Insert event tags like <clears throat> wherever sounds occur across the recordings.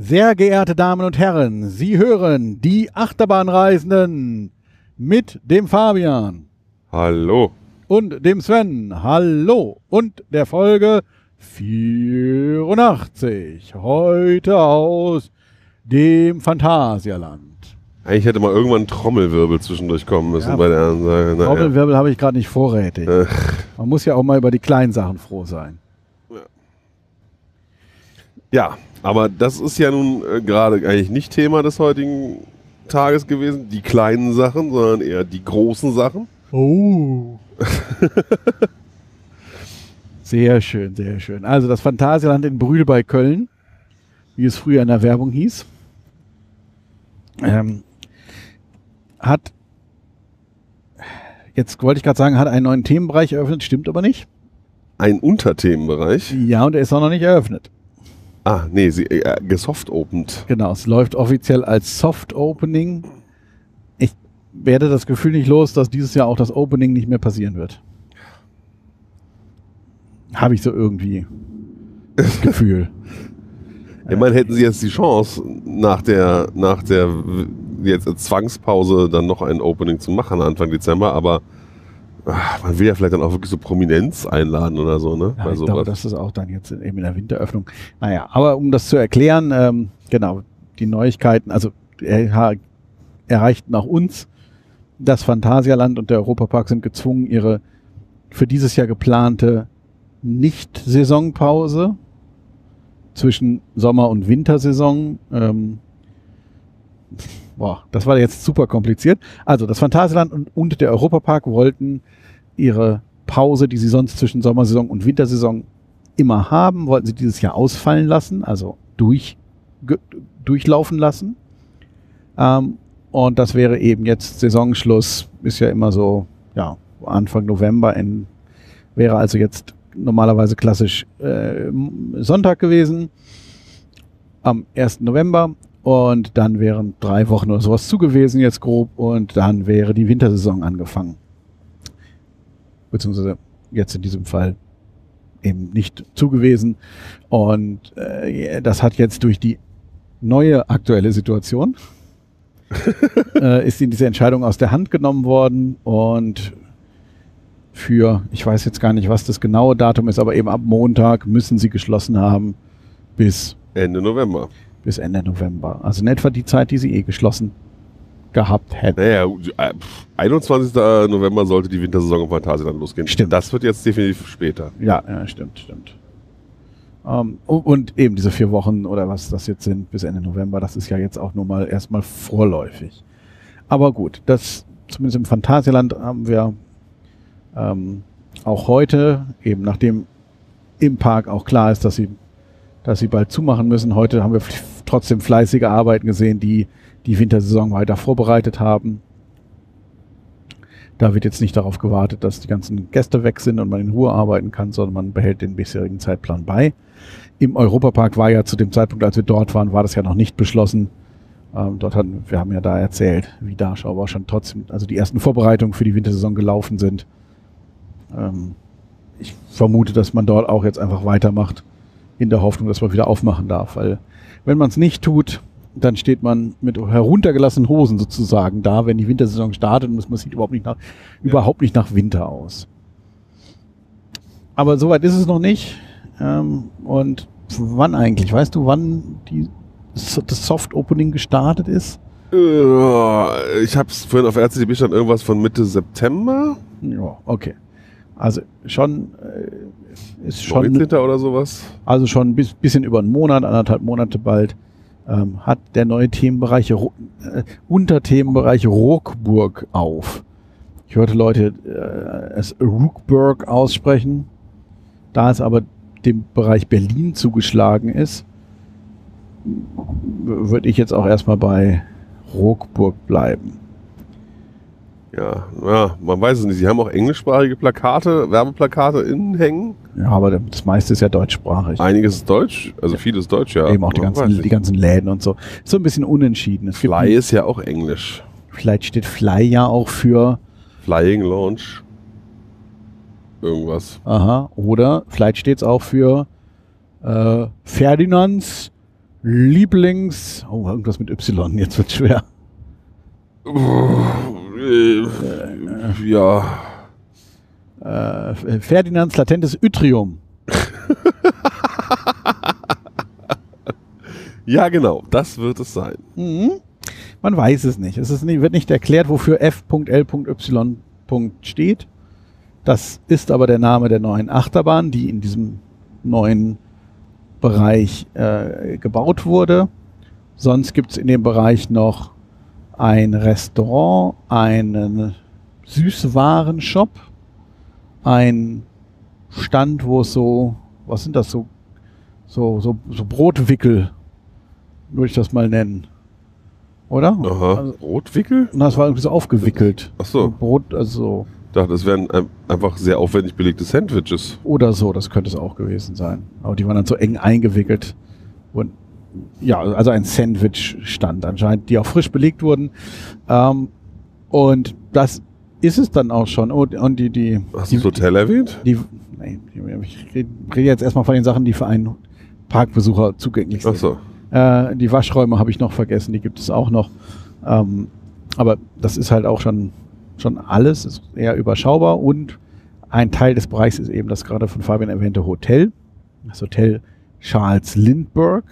Sehr geehrte Damen und Herren, Sie hören die Achterbahnreisenden mit dem Fabian Hallo. und dem Sven. Hallo und der Folge 84. Heute aus dem Phantasialand. Eigentlich hätte mal irgendwann ein Trommelwirbel zwischendurch kommen müssen Ja, bei der Ansage. Naja. Trommelwirbel habe ich gerade nicht vorrätig. Ach, Man muss ja auch mal über die kleinen Sachen froh sein. ja, aber das ist ja nun äh, gerade eigentlich nicht Thema des heutigen Tages gewesen, die kleinen Sachen, sondern eher die großen Sachen. Oh. <laughs> sehr schön, sehr schön. Also das Phantasialand in Brühl bei Köln, wie es früher in der Werbung hieß, ähm, hat, jetzt wollte ich gerade sagen, hat einen neuen Themenbereich eröffnet, stimmt aber nicht. Ein Unterthemenbereich. Ja, und er ist auch noch nicht eröffnet. Ah, nee, sie äh, gesoft-opened. Genau, es läuft offiziell als Soft Opening. Ich werde das Gefühl nicht los, dass dieses Jahr auch das Opening nicht mehr passieren wird. Habe ich so irgendwie das <laughs> Gefühl. Immerhin hätten sie jetzt die Chance, nach der, nach der jetzt Zwangspause dann noch ein Opening zu machen Anfang Dezember, aber man will ja vielleicht dann auch wirklich so Prominenz einladen oder so, ne? Ja, ich glaube, das ist auch dann jetzt eben in der Winteröffnung. Naja, aber um das zu erklären, ähm, genau, die Neuigkeiten, also er, erreichten auch uns. Das Phantasialand und der Europapark sind gezwungen, ihre für dieses Jahr geplante Nicht-Saisonpause zwischen Sommer- und Wintersaison. Ähm, boah, das war jetzt super kompliziert. Also das Phantasialand und, und der Europapark wollten ihre Pause, die sie sonst zwischen Sommersaison und Wintersaison immer haben, wollten sie dieses Jahr ausfallen lassen, also durch, durchlaufen lassen. Ähm, und das wäre eben jetzt Saisonschluss, ist ja immer so, ja, Anfang November, in, wäre also jetzt normalerweise klassisch äh, Sonntag gewesen, am 1. November. Und dann wären drei Wochen oder sowas zu gewesen, jetzt grob, und dann wäre die Wintersaison angefangen. Beziehungsweise jetzt in diesem Fall eben nicht zugewesen. Und äh, das hat jetzt durch die neue aktuelle Situation <laughs> äh, ist ihnen diese Entscheidung aus der Hand genommen worden und für, ich weiß jetzt gar nicht, was das genaue Datum ist, aber eben ab Montag müssen sie geschlossen haben bis, Ende November. bis Ende November. Also in etwa die Zeit, die sie eh geschlossen gehabt hätten. Naja, äh, pf, 21. November sollte die Wintersaison im Phantasialand losgehen. Stimmt. Das wird jetzt definitiv später. Ja, ja stimmt, stimmt. Ähm, u- und eben diese vier Wochen oder was das jetzt sind bis Ende November, das ist ja jetzt auch nur mal erstmal vorläufig. Aber gut, das zumindest im Phantasialand haben wir ähm, auch heute, eben nachdem im Park auch klar ist, dass sie, dass sie bald zumachen müssen. Heute haben wir trotzdem fleißige Arbeiten gesehen, die die Wintersaison weiter vorbereitet haben. Da wird jetzt nicht darauf gewartet, dass die ganzen Gäste weg sind und man in Ruhe arbeiten kann, sondern man behält den bisherigen Zeitplan bei. Im Europapark war ja zu dem Zeitpunkt, als wir dort waren, war das ja noch nicht beschlossen. Ähm, dort hatten, wir haben ja da erzählt, wie da aber schon trotzdem, also die ersten Vorbereitungen für die Wintersaison gelaufen sind. Ähm, ich vermute, dass man dort auch jetzt einfach weitermacht, in der Hoffnung, dass man wieder aufmachen darf. Weil wenn man es nicht tut, dann steht man mit heruntergelassenen Hosen sozusagen da, wenn die Wintersaison startet und man sieht überhaupt nicht nach, überhaupt nicht nach Winter aus. Aber soweit ist es noch nicht. Ähm, und wann eigentlich? Weißt du, wann die, das Soft Opening gestartet ist? Äh, Ich habe es vorhin auf RCTB stand irgendwas von Mitte September, Ja, okay. Also schon äh, ist schon 19. oder sowas. Also schon ein bis, bisschen über einen Monat, anderthalb Monate bald, ähm, hat der neue Themenbereich, äh, Unterthemenbereich Rockburg auf. Ich hörte Leute äh, es Rookburg aussprechen. Da es aber dem Bereich Berlin zugeschlagen ist, würde ich jetzt auch erstmal bei Rockburg bleiben. Ja, ja, man weiß es nicht. Sie haben auch englischsprachige Plakate, Werbeplakate innen hängen. Ja, aber das meiste ist ja deutschsprachig. Einiges ist Deutsch, also vieles Deutsch, ja. Eben auch die ganzen, die ganzen Läden und so. So ein bisschen unentschieden. Es Fly ist ja auch Englisch. Vielleicht steht Fly ja auch für, Flying Launch. Irgendwas. aha, oder vielleicht steht es auch für äh, Ferdinands Lieblings... Oh, irgendwas mit Y, jetzt wird schwer. Äh, ja. Äh, Ferdinands latentes Yttrium. <laughs> Ja, genau. Das wird es sein. Mhm. Man weiß es nicht. Es nicht, wird nicht erklärt, wofür F.L.Y. steht. Das ist aber der Name der neuen Achterbahn, die in diesem neuen Bereich äh, gebaut wurde. Sonst gibt es in dem Bereich noch ein Restaurant, einen Süßwarenshop, ein Stand, wo es so, was sind das so, so, so, so Brotwickel, würde ich das mal nennen. Oder? Aha. Also, Rotwickel? und das war irgendwie so aufgewickelt. Ach so. Brot, also Ich dachte, das wären ein- einfach sehr aufwendig belegte Sandwiches. oder so, das könnte es auch gewesen sein. Aber die waren dann so eng eingewickelt. Und ja, also ein Sandwich-Stand anscheinend, die auch frisch belegt wurden. Ähm, und das ist es dann auch schon. Und, und die, die, Hast du das Hotel erwähnt? die, nee, ich rede rede jetzt erstmal von den Sachen, die für einen Parkbesucher zugänglich sind. Ach so. Äh, die Waschräume habe ich noch vergessen, die gibt es auch noch. Ähm, aber das ist halt auch schon, schon alles, ist eher überschaubar und ein Teil des Bereichs ist eben das gerade von Fabian erwähnte Hotel, das Hotel Charles Lindbergh,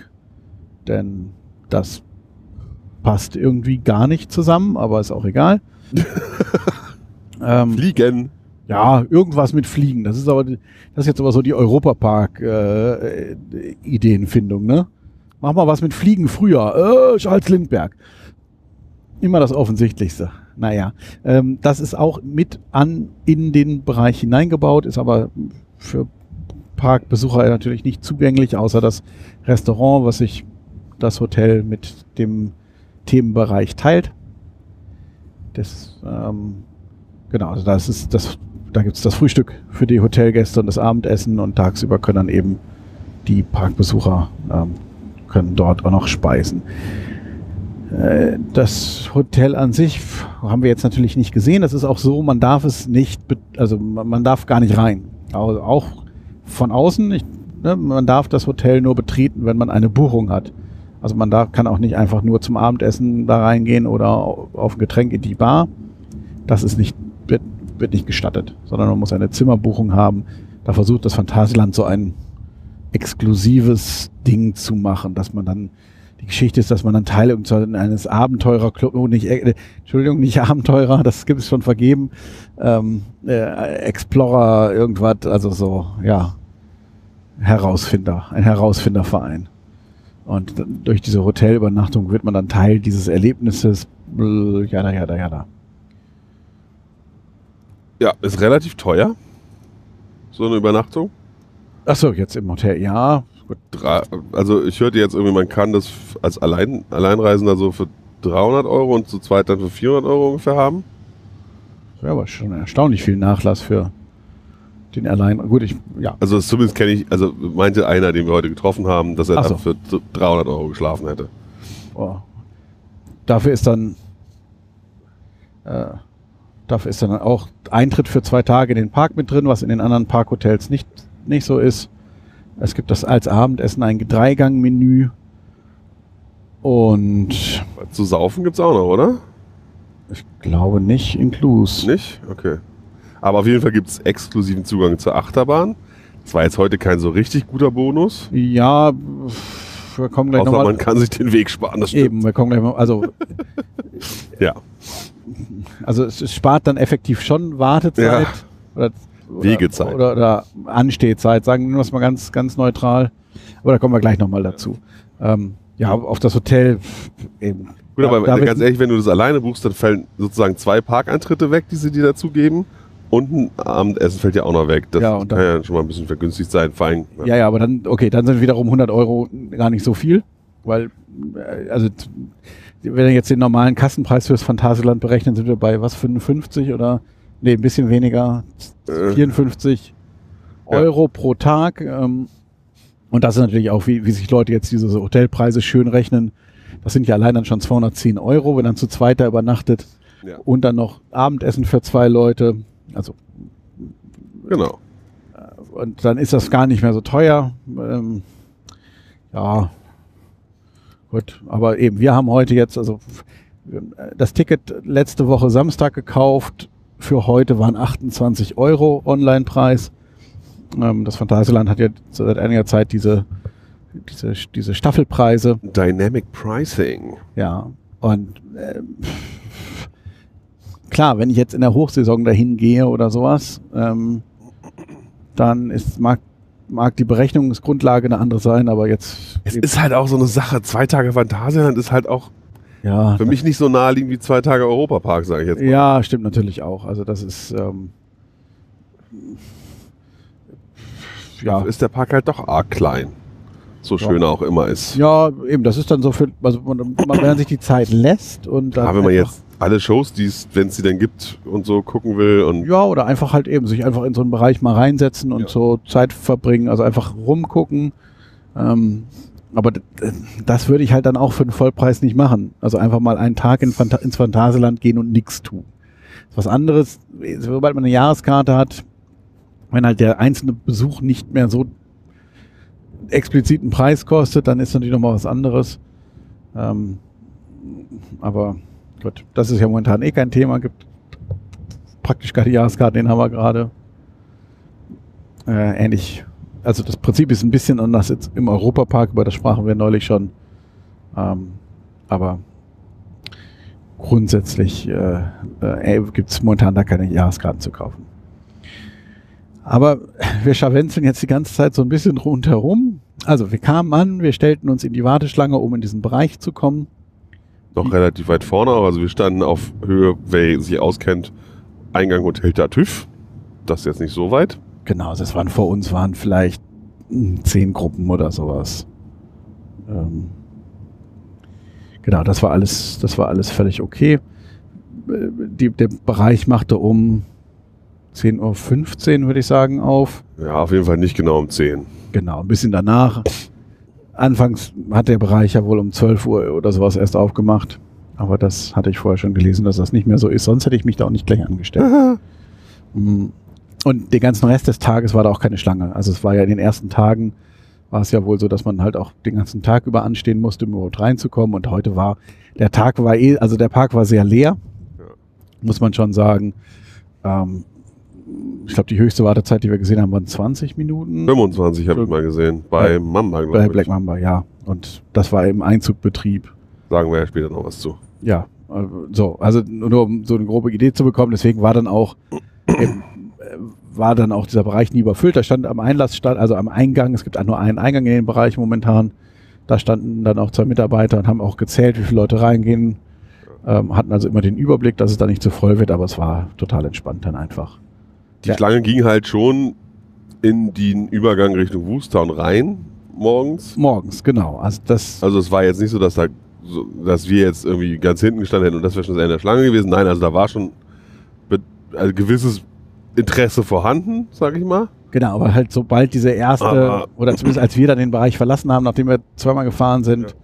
denn das passt irgendwie gar nicht zusammen, aber ist auch egal. <laughs> ähm, Fliegen. ja, irgendwas mit Fliegen. Das ist aber, das ist jetzt aber so die Europapark-Ideenfindung, ne? Mach mal was mit Fliegen früher. Äh, Charles Lindbergh. Immer das Offensichtlichste. Naja, ähm, das ist auch mit an in den Bereich hineingebaut, ist aber für Parkbesucher natürlich nicht zugänglich, außer das Restaurant, was sich das Hotel mit dem Themenbereich teilt. Das, ähm, genau, also das ist das, da gibt es das Frühstück für die Hotelgäste und das Abendessen und tagsüber können dann eben die Parkbesucher ähm, können dort auch noch speisen. Äh, Das Hotel an sich haben wir jetzt natürlich nicht gesehen. Das ist auch so, man darf es nicht, also man darf gar nicht rein. Auch von außen, ich, ne, man darf das Hotel nur betreten, wenn man eine Buchung hat. Also man darf, kann auch nicht einfach nur zum Abendessen da reingehen oder au- auf ein Getränk in die Bar. Das ist nicht, wird, wird nicht gestattet, sondern man muss eine Zimmerbuchung haben. Da versucht das Phantasialand so ein exklusives Ding zu machen, dass man dann die Geschichte ist, dass man dann Teil eines Abenteurerclub, oh, nicht, äh, Entschuldigung, nicht Abenteurer, das gibt es schon vergeben, ähm, äh, Explorer, irgendwas, also so, ja, Herausfinder, ein Herausfinderverein. Und durch diese Hotelübernachtung wird man dann Teil dieses Erlebnisses, jada, jada, jada. Ja, ist relativ teuer. So eine Übernachtung. Ach so, jetzt im Hotel, ja, gut. Also ich hörte jetzt irgendwie, man kann das als Allein, Alleinreisender so für 300 Euro und zu zweit dann für 400 Euro ungefähr haben. Ja, aber schon erstaunlich viel Nachlass für den allein. Gut, ich, ja, Also zumindest kenne ich, also meinte einer, den wir heute getroffen haben, dass er so. für so 300 Euro geschlafen hätte. Oh. Dafür ist dann äh, dafür ist dann auch Eintritt für zwei Tage in den Park mit drin, was in den anderen Parkhotels nicht, nicht so ist. Es gibt das als Abendessen ein Dreigang-Menü und Zu saufen gibt's auch noch, oder? ich glaube nicht inclus. Nicht? Okay. Aber auf jeden Fall gibt's exklusiven Zugang zur Achterbahn. Das war jetzt heute kein so richtig guter Bonus. Ja, wir kommen gleich nochmal. man kann sich den Weg sparen, das stimmt. Eben, wir kommen gleich mal. Also, Ja. also es, es spart dann effektiv schon Wartezeit. Ja. Oder, oder, Wegezeit. Oder, oder Anstehzeit, sagen wir es mal ganz, ganz neutral. Aber da kommen wir gleich nochmal dazu. Ähm, ja, auf das Hotel eben. Gut, aber ganz ehrlich, wenn du das alleine buchst, dann fallen sozusagen zwei Parkeintritte weg, die sie dir dazu geben. Und ein Abendessen fällt ja auch noch weg. Das Ja, und kann dann- ja schon mal ein bisschen vergünstigt sein. Vor allem, Ja, ja, aber dann, okay, dann sind wiederum 100 Euro gar nicht so viel, weil, äh, also, wenn wir jetzt den normalen Kassenpreis fürs Phantasialand berechnen, sind wir bei was, 55 oder, nee, ein bisschen weniger, Äh. 54 Ja. Euro pro Tag. Ähm, und das ist natürlich auch, wie, wie sich Leute jetzt diese so Hotelpreise schön rechnen. Das sind ja allein dann schon 210 Euro, wenn dann zu zweit da übernachtet Ja. und dann noch Abendessen für zwei Leute. Also Genau. und dann ist das gar nicht mehr so teuer. Ähm, ja, gut. Aber eben, wir haben heute jetzt, also das Ticket letzte Woche Samstag gekauft. Für heute waren 28 Euro Online-Preis. Ähm, das Phantasialand hat ja seit einiger Zeit diese, diese, diese Staffelpreise. Dynamic Pricing. Ja. Und äh, klar, wenn ich jetzt in der Hochsaison dahin gehe oder sowas, ähm, dann ist, mag, mag die Berechnungsgrundlage eine andere sein, aber jetzt. Es ist halt auch so eine Sache. Zwei Tage Phantasialand ist halt auch ja, für mich nicht so naheliegend wie zwei Tage Europapark, sage ich jetzt mal. Ja, stimmt natürlich auch. Also das ist. Ähm, ja. ist der Park halt doch arg klein. So schön er auch immer ist. Ja, eben, das ist dann so für, also man, wenn man sich die Zeit lässt und dann. Ja, wenn man jetzt alle Shows, die es, wenn es sie denn gibt und so gucken will und. Ja, oder einfach halt eben sich einfach in so einen Bereich mal reinsetzen und ja. so Zeit verbringen, also einfach rumgucken. Ähm, aber das würde ich halt dann auch für den Vollpreis nicht machen. Also einfach mal einen Tag in Phanta ins Phantasialand gehen und nichts tun. Das ist was anderes, sobald man eine Jahreskarte hat, wenn halt der einzelne Besuch nicht mehr so expliziten Preis kostet, dann ist natürlich nochmal was anderes. Ähm, aber gut, das ist ja momentan eh kein Thema. Gibt praktisch keine Jahreskarte, den haben wir gerade. Äh, ähnlich, also das Prinzip ist ein bisschen anders jetzt im Europapark, über das sprachen wir neulich schon. Ähm, aber grundsätzlich äh, äh, gibt es momentan da keine Jahreskarten zu kaufen. Aber wir scharwenzeln jetzt die ganze Zeit so ein bisschen rundherum. Also wir kamen an, wir stellten uns in die Warteschlange, um in diesen Bereich zu kommen. Noch relativ weit vorne, also wir standen auf Höhe, wer sich auskennt, Eingang Hotel Tartüff. Das ist jetzt nicht so weit. Genau, das waren vor uns waren vielleicht hm, zehn Gruppen oder sowas. Ähm genau, das war alles, das war alles völlig okay. Äh, die, der Bereich machte um 10.15 Uhr, würde ich sagen, auf. Ja, auf jeden Fall nicht genau um 10. Genau, ein bisschen danach. Anfangs hat der Bereich ja wohl um 12 Uhr oder sowas erst aufgemacht. Aber das hatte ich vorher schon gelesen, dass das nicht mehr so ist. Sonst hätte ich mich da auch nicht gleich angestellt. Mm. Und den ganzen Rest des Tages war da auch keine Schlange. Also es war ja in den ersten Tagen war es ja wohl so, dass man halt auch den ganzen Tag über anstehen musste, um überhaupt reinzukommen. Und heute war, der Tag war eh, also der Park war sehr leer, muss man schon sagen. Ähm, ich glaube, die höchste Wartezeit, die wir gesehen haben, waren 20 Minuten. 25 habe ich mal gesehen. Bei, bei Mamba, glaube ich. Bei Black Mamba, ja. Und das war im Einzugbetrieb. Sagen wir ja später noch was zu. Ja, so, also nur um so eine grobe Idee zu bekommen, deswegen war dann auch <clears throat> eben, äh, war dann auch dieser Bereich nie überfüllt. Da stand am Einlass, stand, also am Eingang, es gibt auch nur einen Eingang in den Bereich momentan. Da standen dann auch zwei Mitarbeiter und haben auch gezählt, wie viele Leute reingehen. Ähm, hatten also immer den Überblick, dass es da nicht zu voll wird, aber es war total entspannt dann einfach. Die ja. Schlange ging halt schon in den Übergang Richtung Woostown rein morgens. Morgens, genau. Also das. Also es war jetzt nicht so, dass da, so, dass wir jetzt irgendwie ganz hinten gestanden hätten und das wäre schon das Ende der Schlange gewesen. Nein, also da war schon ein gewisses Interesse vorhanden, sag ich mal. Genau, aber halt sobald diese erste, aber oder zumindest als wir dann den Bereich verlassen haben, nachdem wir zweimal gefahren sind,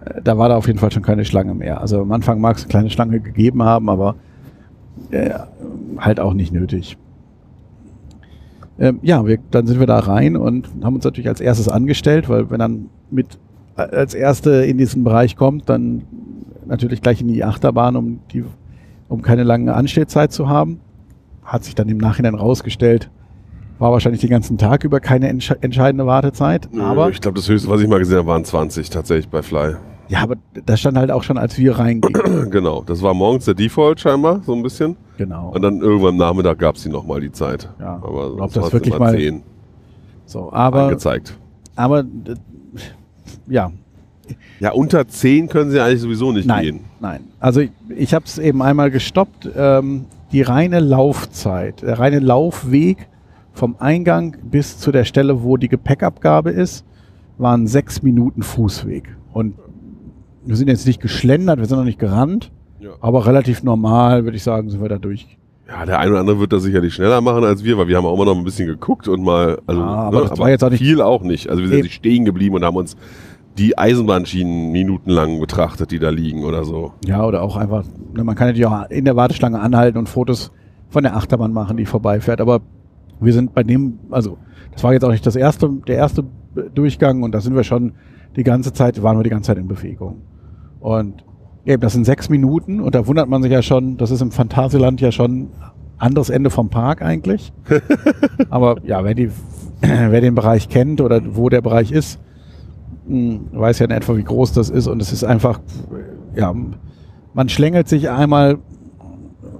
ja. äh, da war da auf jeden Fall schon keine Schlange mehr. Also am Anfang mag es eine kleine Schlange gegeben haben, aber äh, halt auch nicht nötig. Ähm, ja, wir, dann sind wir da rein und haben uns natürlich als erstes angestellt, weil wenn dann mit als Erste in diesen Bereich kommt, dann natürlich gleich in die Achterbahn, um, die, um keine lange Anstellzeit zu haben. Hat sich dann im Nachhinein rausgestellt, war wahrscheinlich den ganzen Tag über keine entscheidende Wartezeit. Aber ich glaube, das höchste, was ich mal gesehen habe, waren 20 tatsächlich bei Fly. Ja, aber das stand halt auch schon, als wir reingingen. <clears throat> genau, das war morgens der Default scheinbar, so ein bisschen. Genau. Und dann irgendwann am Nachmittag gab es die nochmal die Zeit. Ja, aber ob das wirklich mal 10 so, aber, angezeigt. Aber ja. Ja, unter 10 können sie eigentlich sowieso nicht nein, gehen. Nein, also ich, ich habe es eben einmal gestoppt. Ähm, die reine Laufzeit, der reine Laufweg vom Eingang bis zu der Stelle, wo die Gepäckabgabe ist, waren sechs Minuten Fußweg. Und wir sind jetzt nicht geschlendert, wir sind noch nicht gerannt, ja. aber relativ normal, würde ich sagen, sind wir da durch. Ja, der eine oder andere wird das sicherlich schneller machen als wir, weil wir haben auch immer noch ein bisschen geguckt und mal, also, ja, aber, ne, das aber war jetzt auch nicht viel auch nicht. Also wir sind stehen geblieben und haben uns die Eisenbahnschienen minutenlang betrachtet, die da liegen oder so. Ja, oder auch einfach, ne, man kann natürlich auch in der Warteschlange anhalten und Fotos von der Achterbahn machen, die vorbeifährt, aber wir sind bei dem, also das war jetzt auch nicht das erste, der erste Durchgang und da sind wir schon die ganze Zeit, waren wir die ganze Zeit in Bewegung. Und eben, das sind sechs Minuten und da wundert man sich ja schon, das ist im Phantasialand ja schon anderes Ende vom Park eigentlich. <laughs> Aber ja, wer, die, <clears throat> wer den Bereich kennt oder wo der Bereich ist, mh, weiß ja in etwa, wie groß das ist und es ist einfach, ja, man schlängelt sich einmal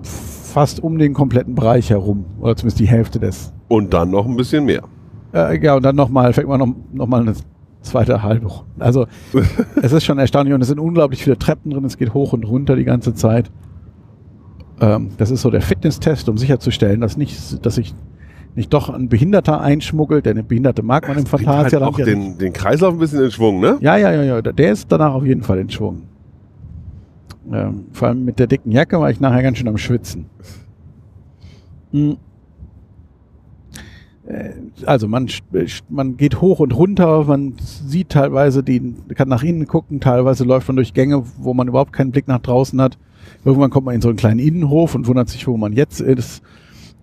fast um den kompletten Bereich herum oder zumindest die Hälfte des. Und dann noch ein bisschen mehr. Äh, ja, und dann nochmal, fängt man noch, noch mal eine zweite halbe. Also <laughs> es ist schon erstaunlich und es sind unglaublich viele Treppen drin, es geht hoch und runter die ganze Zeit. Ähm, das ist so der Fitnesstest, um sicherzustellen, dass nicht, dass sich nicht doch ein Behinderter einschmuggelt, denn ein Behinderte mag man im Bringt halt auch den, den Kreislauf ein bisschen in Schwung, ne? Ja, ja, ja, ja, der ist danach auf jeden Fall in Schwung. Ähm, vor allem mit der dicken Jacke war ich nachher ganz schön am Schwitzen. Hm. Äh, Also man, sch- man geht hoch und runter, man sieht teilweise, die, kann nach innen gucken, teilweise läuft man durch Gänge, wo man überhaupt keinen Blick nach draußen hat. Irgendwann kommt man in so einen kleinen Innenhof und wundert sich, wo man jetzt ist.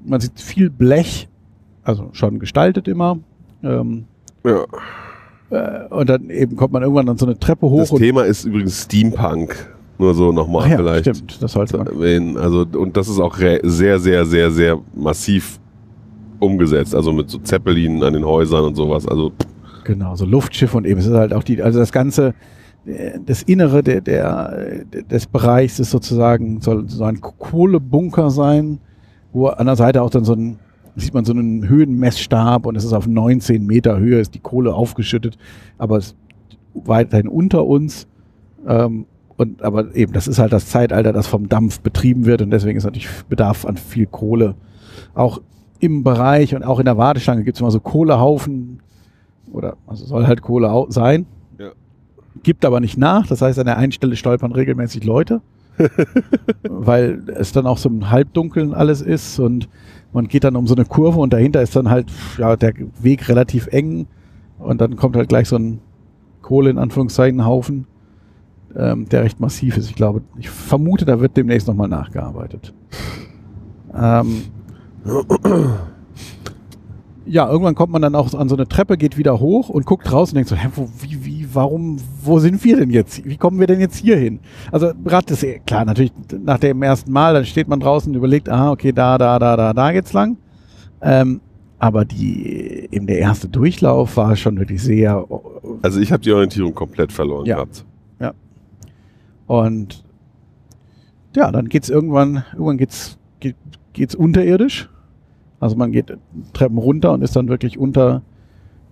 Man sieht viel Blech, also schon gestaltet immer. Ähm, Ja. äh, und dann eben kommt man irgendwann an so eine Treppe hoch Das Thema ist übrigens Steampunk. Nur so nochmal ja, vielleicht. stimmt, das sollte man. Also, und das ist auch sehr, sehr, sehr, sehr massiv umgesetzt. Also mit so Zeppelinen an den Häusern und sowas. Also Genau, so Luftschiff und eben, es ist halt auch die, also das Ganze, äh, das Innere der, der, äh, des Bereichs ist sozusagen, soll so ein Kohlebunker sein, wo an der Seite auch dann so ein, sieht man so einen Höhenmessstab und es ist auf 19 Meter Höhe, ist die Kohle aufgeschüttet, aber es weiterhin unter uns. Ähm, und aber eben, das ist halt das Zeitalter, das vom Dampf betrieben wird und deswegen ist natürlich Bedarf an viel Kohle. Auch im Bereich und auch in der Warteschlange gibt es immer so Kohlehaufen, oder also soll halt Kohle sein. Ja. Gibt aber nicht nach. Das heißt, an der einen Stelle stolpern regelmäßig Leute, <laughs> weil es dann auch so im Halbdunkeln alles ist und man geht dann um so eine Kurve und dahinter ist dann halt ja, der Weg relativ eng und dann kommt halt gleich so ein Kohle in Anführungszeichen Haufen, ähm, der recht massiv ist. Ich glaube, ich vermute, da wird demnächst nochmal nachgearbeitet. <laughs> Ähm, ja, irgendwann kommt man dann auch an so eine Treppe, geht wieder hoch und guckt raus und denkt so, hä, wo, wie, wie, warum, wo sind wir denn jetzt? Wie kommen wir denn jetzt hier hin? Also gerade das, klar, natürlich nach dem ersten Mal, dann steht man draußen und überlegt, ah, okay, da, da, da, da, da geht's lang. Ähm, aber die, eben der erste Durchlauf war schon wirklich sehr, Also ich habe die Orientierung komplett verloren Ja. gehabt. Und ja, dann geht's irgendwann, irgendwann geht's, geht, geht's unterirdisch. Also man geht Treppen runter und ist dann wirklich unter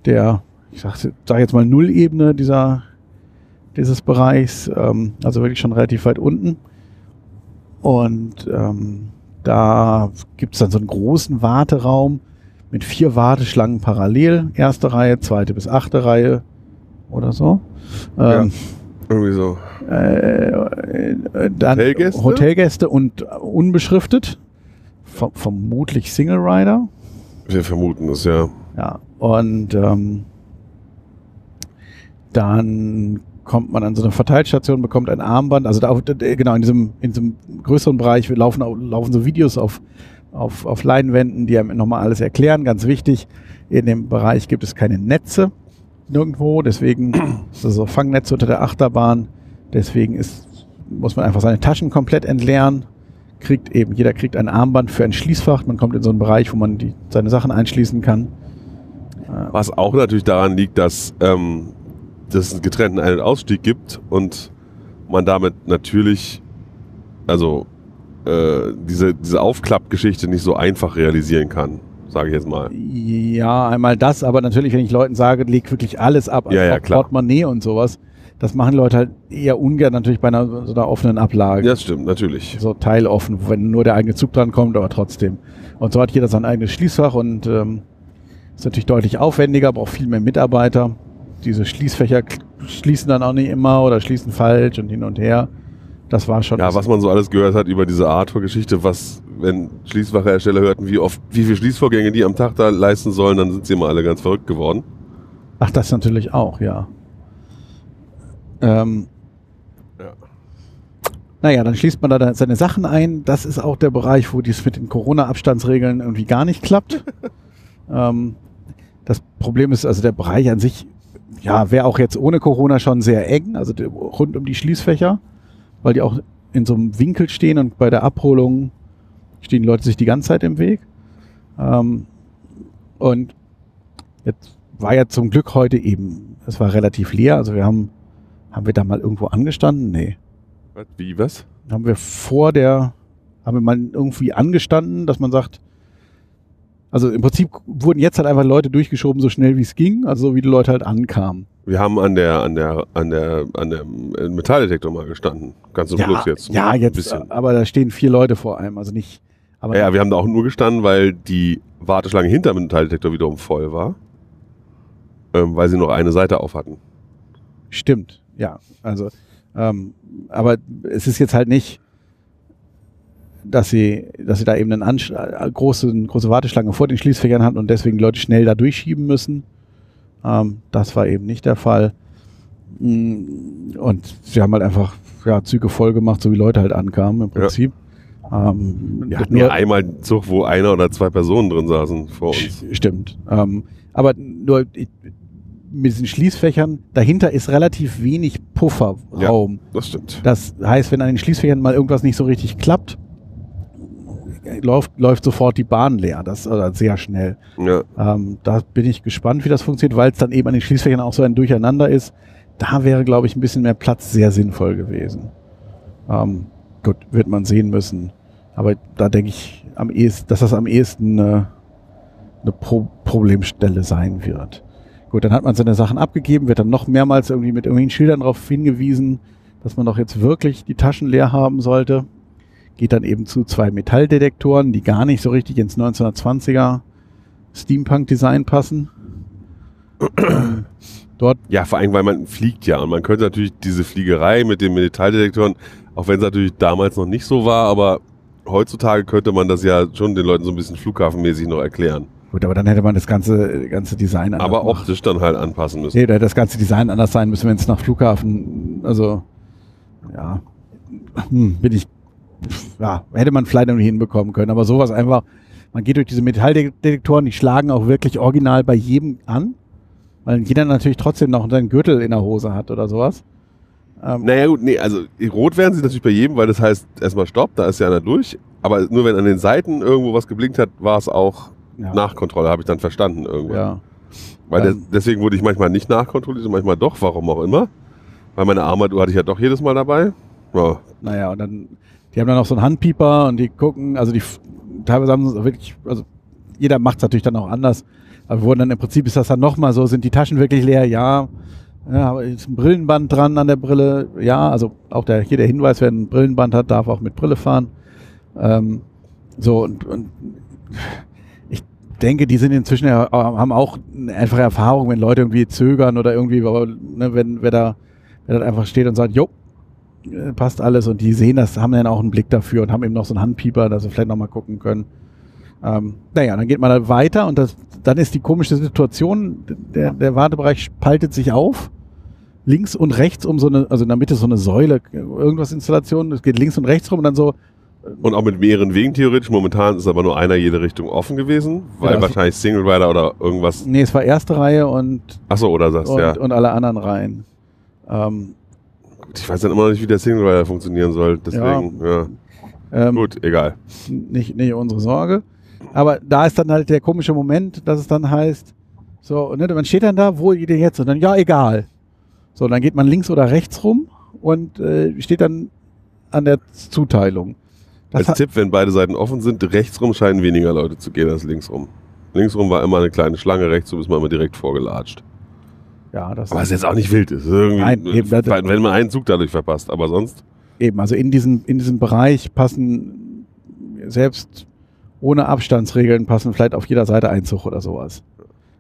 der, ich sag, sag jetzt mal Nullebene dieser, dieses Bereichs, ähm, also wirklich schon relativ weit unten. Und ähm, da gibt's dann so einen großen Warteraum mit vier Warteschlangen parallel. Erste Reihe, zweite bis achte Reihe oder so. Ähm, Irgendwie so. äh, äh, dann Hotelgäste? Hotelgäste und unbeschriftet. Ver vermutlich Single Rider. Wir vermuten es, ja. Ja. Und ähm, dann kommt man an so eine Verteilstation, bekommt ein Armband. Also da, äh, genau, in diesem, in diesem größeren Bereich laufen, au- laufen so Videos auf, auf, auf Leinwänden, die einem nochmal alles erklären. Ganz wichtig, in dem Bereich gibt es keine Netze nirgendwo. Deswegen ist das so Fangnetze unter der Achterbahn. Deswegen ist, muss man einfach seine Taschen komplett entleeren. Kriegt eben, jeder kriegt ein Armband für ein Schließfach. Man kommt in so einen Bereich, wo man die, seine Sachen einschließen kann. Was auch natürlich daran liegt, dass ähm, dass es einen getrennten Ein- und Ausstieg gibt und man damit natürlich, also äh, diese, diese Aufklappgeschichte nicht so einfach realisieren kann, sage ich jetzt mal. Ja, einmal das, aber natürlich, wenn ich Leuten sage, leg wirklich alles ab, Ja, ja, auch klar. Portemonnaie und sowas, das machen Leute halt eher ungern natürlich bei einer, so einer offenen Ablage. Ja, das stimmt, natürlich. So teiloffen, wenn nur der eigene Zug dran kommt, aber trotzdem. Und so hat jeder sein eigenes Schließfach und ähm, ist natürlich deutlich aufwendiger, braucht viel mehr Mitarbeiter. Diese Schließfächer schließen dann auch nicht immer oder schließen falsch und hin und her. Das war schon. Ja, was man so alles gehört hat über diese Arthur-Geschichte, was, wenn Schließfachhersteller hörten, wie oft, wie viele Schließvorgänge die am Tag da leisten sollen, dann sind sie immer alle ganz verrückt geworden. Ach, das natürlich auch, ja. Ähm, Ja. Naja, dann schließt man da seine Sachen ein. Das ist auch der Bereich, wo dies mit den Corona-Abstandsregeln irgendwie gar nicht klappt. <laughs> ähm, das Problem ist, also der Bereich an sich ja, wäre auch jetzt ohne Corona schon sehr eng, also rund um die Schließfächer, weil die auch in so einem Winkel stehen und bei der Abholung stehen die Leute sich die ganze Zeit im Weg. Ähm, und jetzt war ja zum Glück heute eben, es war relativ leer, also wir haben, haben wir da mal irgendwo angestanden? Nee. Was? Wie, was? Haben wir vor der, haben wir mal irgendwie angestanden, dass man sagt, also im Prinzip wurden jetzt halt einfach Leute durchgeschoben, so schnell wie es ging, also so wie die Leute halt ankamen. Wir haben an der, an der, an der, an dem Metalldetektor mal gestanden. Ganz zum Schluss jetzt. ja, jetzt, bisschen. aber da stehen vier Leute vor einem, also nicht, aber Ja, wir haben da auch nur gestanden, weil die Warteschlange hinter dem Metalldetektor wiederum voll war. Ähm, weil sie noch eine Seite auf hatten. Stimmt, ja. Also, ähm, aber es ist jetzt halt nicht, dass sie, dass sie da eben eine äh, große, große Warteschlange vor den Schließfächern hatten und deswegen Leute schnell da durchschieben müssen. Ähm, das war eben nicht der Fall. Mm, Und sie haben halt einfach ja, Züge voll gemacht, so wie Leute halt ankamen im Prinzip. Ähm, Wir hatten nur- ja einmal einen Zug, wo einer oder zwei Personen drin saßen vor uns. Stimmt. Ähm, aber nur ich, mit diesen Schließfächern, dahinter ist relativ wenig Pufferraum. Das stimmt. Das heißt, wenn an den Schließfächern mal irgendwas nicht so richtig klappt, läuft, läuft sofort die Bahn leer. Das oder sehr schnell. Ja. Ähm, da bin ich gespannt, wie das funktioniert, weil es dann eben an den Schließfächern auch so ein Durcheinander ist. Da wäre, glaube ich, ein bisschen mehr Platz sehr sinnvoll gewesen. Ähm, gut, wird man sehen müssen. Aber da denke ich, am ehesten, dass das am ehesten eine, eine Pro Problemstelle sein wird. Gut, dann hat man seine Sachen abgegeben, wird dann noch mehrmals irgendwie mit irgendwelchen Schildern darauf hingewiesen, dass man doch jetzt wirklich die Taschen leer haben sollte. Geht dann eben zu zwei Metalldetektoren, die gar nicht so richtig ins 1920er Steampunk-Design passen. <clears throat> Dort, ja, vor allem, weil man fliegt ja. Und man könnte natürlich diese Fliegerei mit den Metalldetektoren, auch wenn es natürlich damals noch nicht so war, aber heutzutage könnte man das ja schon den Leuten so ein bisschen flughafenmäßig noch erklären. Gut, aber dann hätte man das ganze, ganze Design anders Aber machen. optisch dann halt anpassen müssen. Nee, da hätte das ganze Design anders sein müssen, wenn es nach Flughafen, also, ja, hm, bin ich, ja, hätte man vielleicht irgendwie hinbekommen können, aber sowas einfach, man geht durch diese Metalldetektoren, die schlagen auch wirklich original bei jedem an, weil jeder natürlich trotzdem noch seinen Gürtel in der Hose hat oder sowas. Ähm, Naja gut, nee, also rot werden sie natürlich bei jedem, weil das heißt erstmal Stopp, da ist ja einer durch. Aber nur wenn an den Seiten irgendwo was geblinkt hat, war es auch ja, Nachkontrolle, habe ich dann verstanden irgendwann. ja. Weil Ähm. des- deswegen wurde ich manchmal nicht nachkontrolliert und manchmal doch, warum auch immer. Weil meine Armbanduhr hatte ich ja doch jedes Mal dabei. Ja, Naja, und dann, die haben dann auch so einen Handpieper und die gucken, also die teilweise haben sie wirklich, also jeder macht es natürlich dann auch anders. Aber wir wurden dann im Prinzip ist das dann nochmal so, sind die Taschen wirklich leer? Ja. Ja, aber ist ein Brillenband dran an der Brille? Ja, also auch der, hier der Hinweis, wer ein Brillenband hat, darf auch mit Brille fahren. Ähm, so, und, und denke, die sind inzwischen ja, haben auch einfache Erfahrung, wenn Leute irgendwie zögern oder irgendwie, aber, ne, wenn, wer da, wer da einfach steht und sagt, jo, äh, passt alles und die sehen das, haben dann auch einen Blick dafür und haben eben noch so einen Handpieper, dass sie vielleicht nochmal gucken können. Ähm, naja, dann geht man da weiter und das, dann ist die komische Situation, der, der Wartebereich spaltet sich auf. Links und rechts um so eine, also in der Mitte so eine Säule, irgendwas Installation, es geht links und rechts rum und dann so, und auch mit mehreren Wegen theoretisch. Momentan ist aber nur einer jede Richtung offen gewesen, weil Ja, also- wahrscheinlich Single Rider oder irgendwas. nee, es war erste Reihe und, Achso, oder sagst und, ja. und alle anderen Reihen. Ähm, Ich weiß dann immer noch nicht, wie der Single Rider funktionieren soll. Deswegen, ja. ähm, Gut, egal. nicht, nicht unsere Sorge. Aber da ist dann halt der komische Moment, dass es dann heißt, so, ne, man steht dann da, wo geht ihr jetzt? Und dann, ja, egal. So, dann geht man links oder rechts rum und äh, steht dann an der Zuteilung. Das Als <laughs> Tipp, wenn beide Seiten offen sind, rechtsrum scheinen weniger Leute zu gehen als linksrum. Linksrum war immer eine kleine Schlange, rechtsrum ist man immer direkt vorgelatscht. ja, das Aber es ist jetzt auch nicht wild. Ist Nein, eben, wenn man einen Zug dadurch verpasst. Aber sonst, eben, also in diesem, in diesem Bereich passen selbst ohne Abstandsregeln passen vielleicht auf jeder Seite ein Zug oder sowas.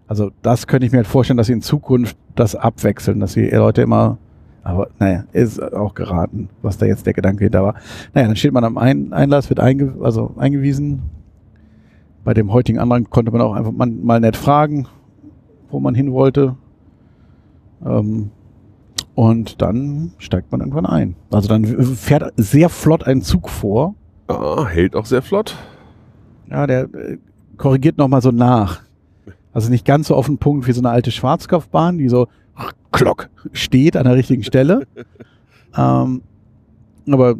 Also das könnte ich mir halt vorstellen, dass sie in Zukunft das abwechseln, dass die Leute immer, aber naja, ist auch geraten, was da jetzt der Gedanke hinter war. Naja, dann steht man am ein Einlass, wird einge also eingewiesen. Bei dem heutigen anderen konnte man auch einfach mal, mal nett fragen, wo man hin wollte. Ähm, und dann steigt man irgendwann ein. Also dann fährt sehr flott ein Zug vor. ah, hält auch sehr flott. Ja, der äh, korrigiert nochmal so nach. Also nicht ganz so auf den Punkt wie so eine alte Schwarzkopfbahn, die so Klock steht an der richtigen Stelle. <laughs> ähm, aber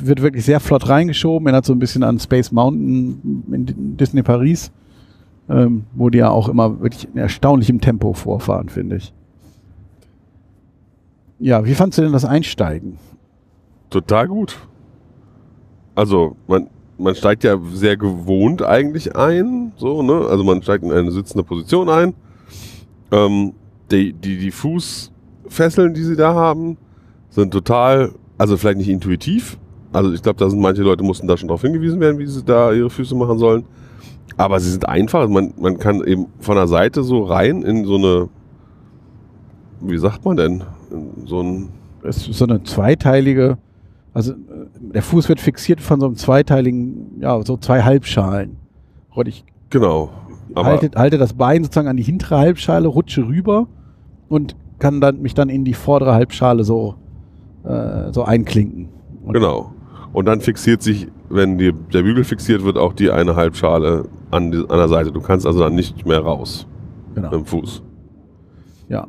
wird wirklich sehr flott reingeschoben. Er hat so ein bisschen an Space Mountain in Disney Paris, ähm, wo die ja auch immer wirklich in erstaunlichem Tempo vorfahren, finde ich. Ja, wie fandst du denn das Einsteigen? Total gut. Also, man, man steigt ja sehr gewohnt eigentlich ein, so, ne? Also man steigt in eine sitzende Position ein. Ähm, die, die, die Fußfesseln, die sie da haben, sind total, also vielleicht nicht intuitiv. Also ich glaube, da sind manche Leute mussten da schon darauf hingewiesen werden, wie sie da ihre Füße machen sollen. Aber sie sind einfach, also man, man kann eben von der Seite so rein in so eine, wie sagt man denn, in so ein... Es ist so eine zweiteilige, also äh, der Fuß wird fixiert von so einem zweiteiligen, ja, so zwei Halbschalen. Und ich genau. halte, halte das Bein sozusagen an die hintere Halbschale, rutsche rüber und kann dann mich dann in die vordere Halbschale so, äh, so einklinken. Und Genau. Und dann fixiert sich, wenn die, der Bügel fixiert wird, auch die eine Halbschale an, die, an der Seite. Du kannst also dann nicht mehr raus Genau. im Fuß. Ja.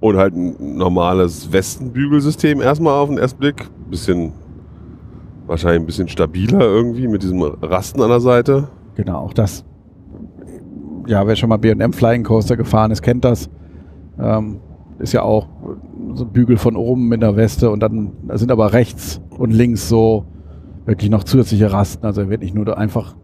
Und halt ein normales Westenbügelsystem erstmal auf den ersten Blick. Bisschen, wahrscheinlich ein bisschen stabiler irgendwie mit diesem Rasten an der Seite. Genau, auch das. Ja, wer schon mal B&M Flying Coaster gefahren ist, kennt das. Ähm, ist ja auch so ein Bügel von oben mit der Weste und dann da sind aber rechts und links so wirklich noch zusätzliche Rasten. Also wird nicht nur einfach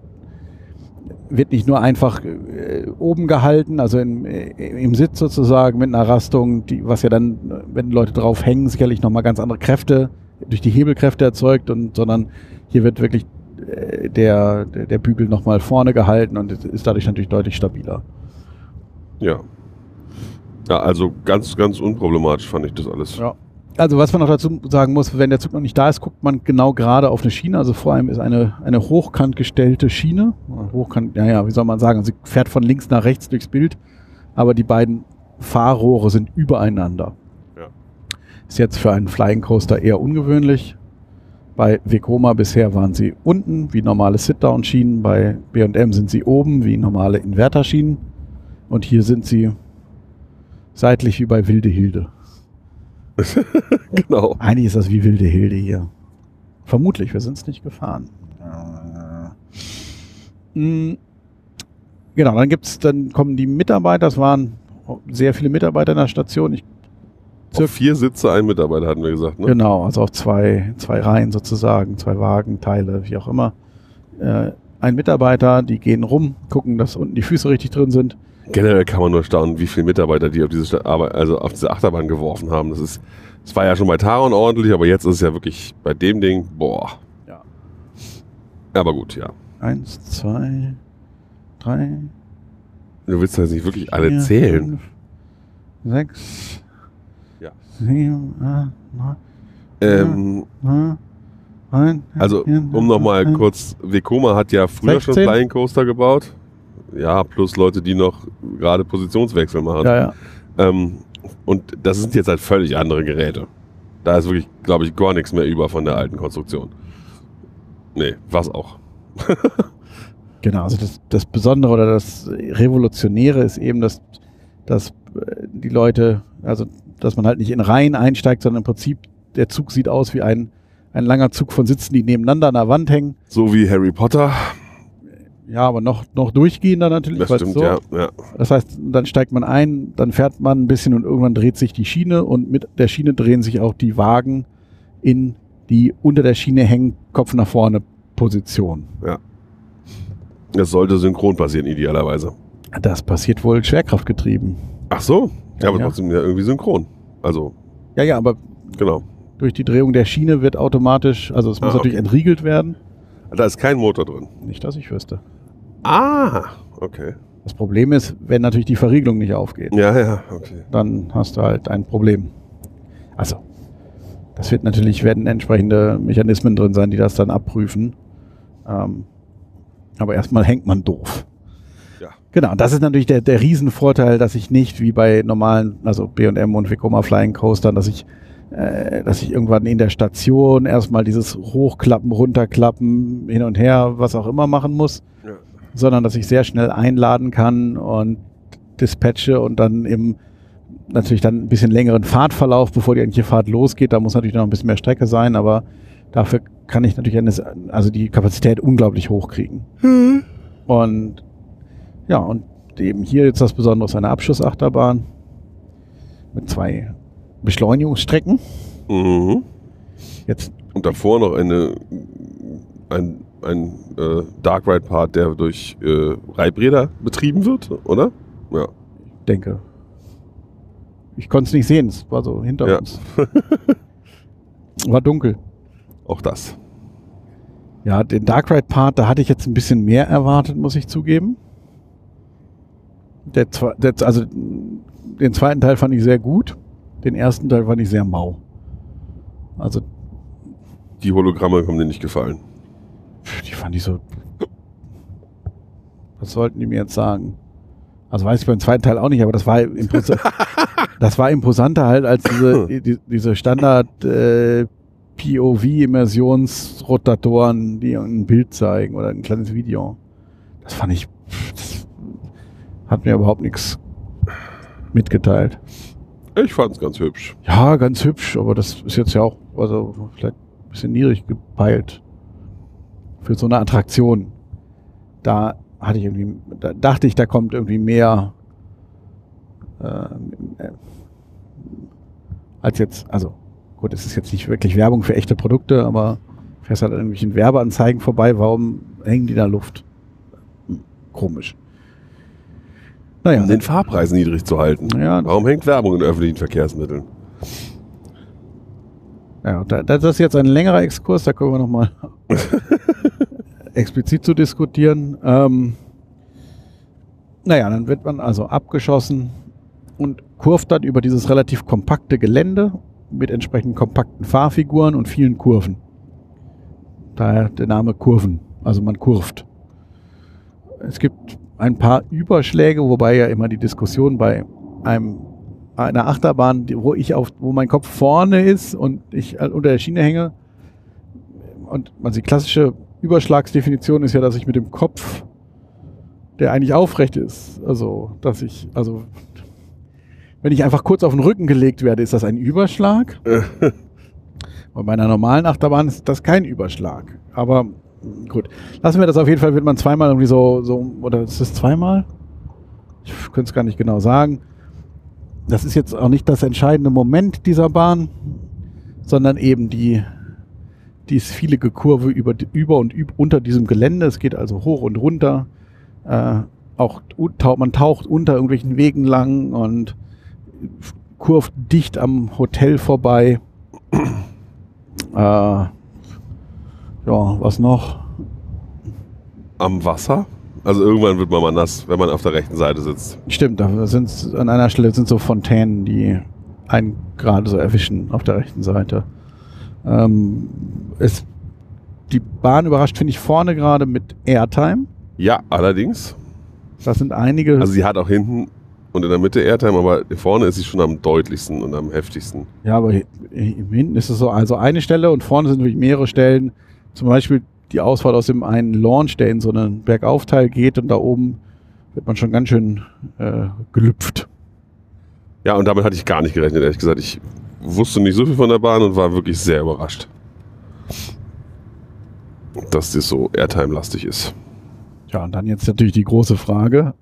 wird nicht nur einfach äh, oben gehalten, also im, äh, im Sitz sozusagen mit einer Rastung, die, was ja dann, wenn Leute drauf hängen, sicherlich nochmal ganz andere Kräfte durch die Hebelkräfte erzeugt und sondern hier wird wirklich der, der, Bügel nochmal vorne gehalten und ist dadurch natürlich deutlich stabiler. Ja. Ja, also ganz, ganz unproblematisch fand ich das alles. Ja. Also was man noch dazu sagen muss, wenn der Zug noch nicht da ist, guckt man genau gerade auf eine Schiene. Also vor allem ist eine, eine hochkant gestellte Schiene. Hochkant, ja, ja, wie soll man sagen? Sie fährt von links nach rechts durchs Bild, aber die beiden Fahrrohre sind übereinander. Ja. Ist jetzt für einen Flying Coaster eher ungewöhnlich. Bei Vekoma bisher waren sie unten, wie normale Sit-Down-Schienen. Bei B&M sind sie oben, wie normale Inverterschienen. Und hier sind sie seitlich wie bei Wilde Hilde. <laughs> Genau. Eigentlich ist das wie wilde Hilde hier. Vermutlich, wir sind es nicht gefahren. Äh, mm, Genau, dann gibt's, dann kommen die Mitarbeiter, es waren sehr viele Mitarbeiter in der Station. Ich, Auf vier Sitze ein Mitarbeiter hatten wir gesagt, ne? Genau, also auf zwei, zwei Reihen sozusagen, zwei Wagen, Teile, wie auch immer. Äh, ein Mitarbeiter, die gehen rum, gucken, dass unten die Füße richtig drin sind. Generell kann man nur staunen, wie viele Mitarbeiter die auf diese, also auf diese Achterbahn geworfen haben. Das ist, das war ja schon bei Taron ordentlich, aber jetzt ist es ja wirklich bei dem Ding, boah. Ja. Aber gut, ja. Eins, zwei, drei, Du willst das nicht wirklich alle vier, zählen. fünf, sechs, Ähm, also, um nochmal kurz, Vekoma hat ja früher schon 16. Flying Coaster gebaut. Ja, plus Leute, die noch gerade Positionswechsel machen. Ja, ja. Ähm, und das sind jetzt halt völlig andere Geräte. Da ist wirklich, glaube ich, gar nichts mehr über von der alten Konstruktion. Nee, was auch. <laughs> Genau, also das, das Besondere oder das Revolutionäre ist eben, dass, dass äh, die Leute, also dass man halt nicht in Reihen einsteigt, sondern im Prinzip der Zug sieht aus wie ein, ein langer Zug von Sitzen, die nebeneinander an der Wand hängen. So wie Harry Potter. Ja, aber noch, noch durchgehender natürlich. Das stimmt, so, ja, ja. Das heißt, dann steigt man ein, dann fährt man ein bisschen und irgendwann dreht sich die Schiene und mit der Schiene drehen sich auch die Wagen in die unter der Schiene hängen, Kopf nach vorne Position. Das sollte synchron passieren, idealerweise. Das passiert wohl schwerkraftgetrieben. Ach so? Ja, aber Ja. trotzdem ja irgendwie synchron. Also, Ja, ja, aber genau. durch die Drehung der Schiene wird automatisch, also es muss Ah, natürlich okay. entriegelt werden. Da ist kein Motor drin. Nicht, dass ich wüsste. Ah, okay. Das Problem ist, wenn natürlich die Verriegelung nicht aufgeht, Ja, ja, okay. dann hast du halt ein Problem. Also, das wird natürlich, werden entsprechende Mechanismen drin sein, die das dann abprüfen. Ähm, aber erstmal hängt man doof. Genau, und das ist natürlich der, der Riesenvorteil, dass ich nicht wie bei normalen, also B&M und Vekoma Flying Coastern, dass ich, äh, dass ich irgendwann in der Station erstmal dieses Hochklappen, Runterklappen, hin und her, was auch immer machen muss, Ja. sondern dass ich sehr schnell einladen kann und dispatche und dann im natürlich dann ein bisschen längeren Fahrtverlauf, bevor die eigentliche Fahrt losgeht. Da muss natürlich noch ein bisschen mehr Strecke sein, aber dafür kann ich natürlich eine, also die Kapazität unglaublich hochkriegen. Mhm. Und ja, und eben hier jetzt das Besondere ist eine Abschussachterbahn mit zwei Beschleunigungsstrecken. Mhm. Jetzt Und davor noch eine, ein, ein äh, Dark Ride Part, der durch äh, Reibräder betrieben wird, oder? Ja. denke. Ich konnte es nicht sehen, es war so hinter Ja. uns. War dunkel. Auch das. Ja, den Dark Ride Part, da hatte ich jetzt ein bisschen mehr erwartet, muss ich zugeben. Der, der, also den zweiten Teil fand ich sehr gut. Den ersten Teil fand ich sehr mau. Also Die Hologramme haben dir nicht gefallen. die fand ich so. Was sollten die mir jetzt sagen? Also weiß ich beim zweiten Teil auch nicht, aber das war impos <laughs> das war imposanter halt als diese, die, diese Standard äh, POV-Immersionsrotatoren, die ein Bild zeigen oder ein kleines Video. Das fand ich, das hat mir überhaupt nichts mitgeteilt. Ich fand es ganz hübsch. Ja, ganz hübsch, aber das ist jetzt ja auch, also vielleicht ein bisschen niedrig gepeilt. Für so eine Attraktion. Da hatte ich irgendwie, da dachte ich, da kommt irgendwie mehr äh, als jetzt, also gut, es ist jetzt nicht wirklich Werbung für echte Produkte, aber fährst halt an irgendwelchen Werbeanzeigen vorbei, warum hängen die da Luft? Hm, komisch. Naja, Um den Fahrpreis niedrig zu halten. ja, Warum hängt Werbung in öffentlichen Verkehrsmitteln? Ja, da, das ist jetzt ein längerer Exkurs, da können wir nochmal <laughs> explizit zu diskutieren. Ähm, naja, dann wird man also abgeschossen und kurft dann über dieses relativ kompakte Gelände mit entsprechend kompakten Fahrfiguren und vielen Kurven. Daher der Name Kurven, also man kurft. Es gibt ein paar Überschläge, wobei ja immer die Diskussion bei einem einer Achterbahn, wo ich auf, wo mein Kopf vorne ist und ich äh, unter der Schiene hänge. Und also die klassische Überschlagsdefinition ist ja, dass ich mit dem Kopf, der eigentlich aufrecht ist, also dass ich, also wenn ich einfach kurz auf den Rücken gelegt werde, ist das ein Überschlag. <laughs> Bei einer normalen Achterbahn ist das kein Überschlag. Aber gut, lassen wir das auf jeden Fall, wird man zweimal irgendwie so, so oder ist es zweimal? Ich könnte es gar nicht genau sagen das ist jetzt auch nicht das entscheidende Moment dieser Bahn, sondern eben die, die vielige Kurve über, über und üb, unter diesem Gelände. Es geht also hoch und runter. Äh, auch man taucht unter irgendwelchen Wegen lang und kurft dicht am Hotel vorbei. <clears throat> Äh, ja, was noch? Am Wasser? Also irgendwann wird man mal nass, wenn man auf der rechten Seite sitzt. Stimmt, da sind an einer Stelle sind so Fontänen, die einen gerade so erwischen auf der rechten Seite. Ähm, es, die Bahn überrascht, finde ich, vorne gerade mit Airtime. Ja, allerdings. Das sind einige. Also sie hat auch hinten und in der Mitte Airtime, aber vorne ist sie schon am deutlichsten und am heftigsten. ja, aber hi- hi- hinten ist es so, also eine Stelle und vorne sind wirklich mehrere Stellen. Zum Beispiel die Ausfahrt aus dem einen Launch, der in so einen Bergaufteil geht und da oben wird man schon ganz schön äh, gelüpft. Ja, und damit hatte ich gar nicht gerechnet, ehrlich gesagt. Ich wusste nicht so viel von der Bahn und war wirklich sehr überrascht, dass das so Airtime-lastig ist. Ja, und dann jetzt natürlich die große Frage.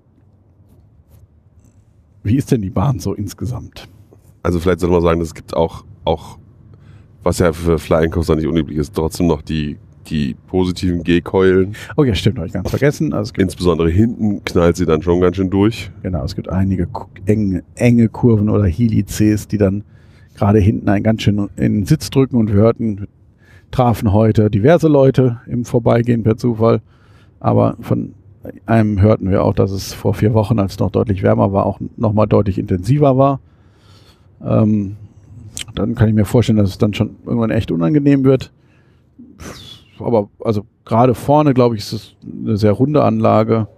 Wie ist denn die Bahn so insgesamt? Also vielleicht soll man sagen, es gibt auch, auch was ja für Flying Coaster nicht unüblich ist, trotzdem noch die, die positiven G-Keulen. Oh ja, stimmt, habe ich ganz vergessen. Also Insbesondere hinten knallt sie dann schon ganz schön durch. genau, es gibt einige enge, enge Kurven oder Helices, die dann gerade hinten einen ganz schön in den Sitz drücken und wir hörten, trafen heute diverse Leute im Vorbeigehen per Zufall. Aber von einem hörten wir auch, dass es vor vier Wochen, als es noch deutlich wärmer war, auch nochmal deutlich intensiver war. Ähm, dann kann ich mir vorstellen, dass es dann schon irgendwann echt unangenehm wird. Aber also gerade vorne, glaube ich, ist es eine sehr runde Anlage.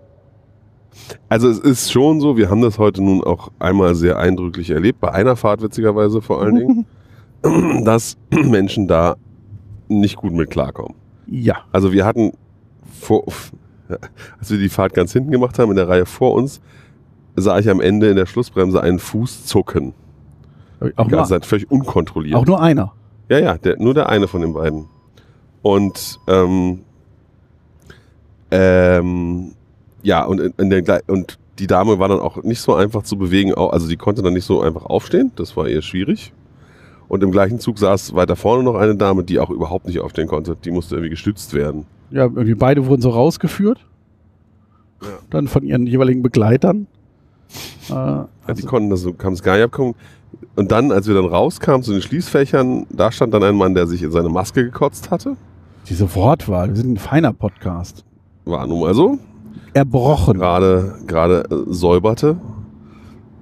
Also es ist schon so, wir haben das heute nun auch einmal sehr eindrücklich erlebt, bei einer Fahrt witzigerweise vor allen Dingen, <laughs> dass <clears throat> Menschen da nicht gut mit klarkommen. Ja. Also wir hatten vor, <laughs> als wir die Fahrt ganz hinten gemacht haben, in der Reihe vor uns, sah ich am Ende in der Schlussbremse einen Fuß zucken. Auch nur, Zeit völlig unkontrolliert. auch nur einer. Ja, ja, der, nur der eine von den beiden. Und ähm, ähm, ja, und, in, in der, und die Dame war dann auch nicht so einfach zu bewegen, also die konnte dann nicht so einfach aufstehen, das war eher schwierig. Und im gleichen Zug saß weiter vorne noch eine Dame, die auch überhaupt nicht aufstehen konnte. Die musste irgendwie gestützt werden. Ja, irgendwie beide wurden so rausgeführt. Ja. Dann von ihren jeweiligen Begleitern. Äh, Ja, die also, konnten das, kam es gar nicht abkommen. Und dann, als wir dann rauskamen zu den Schließfächern, da stand dann ein Mann, der sich in seine Maske gekotzt hatte. Diese Wortwahl, wir sind ein feiner Podcast. War nun mal so. Erbrochen. gerade gerade äh, säuberte.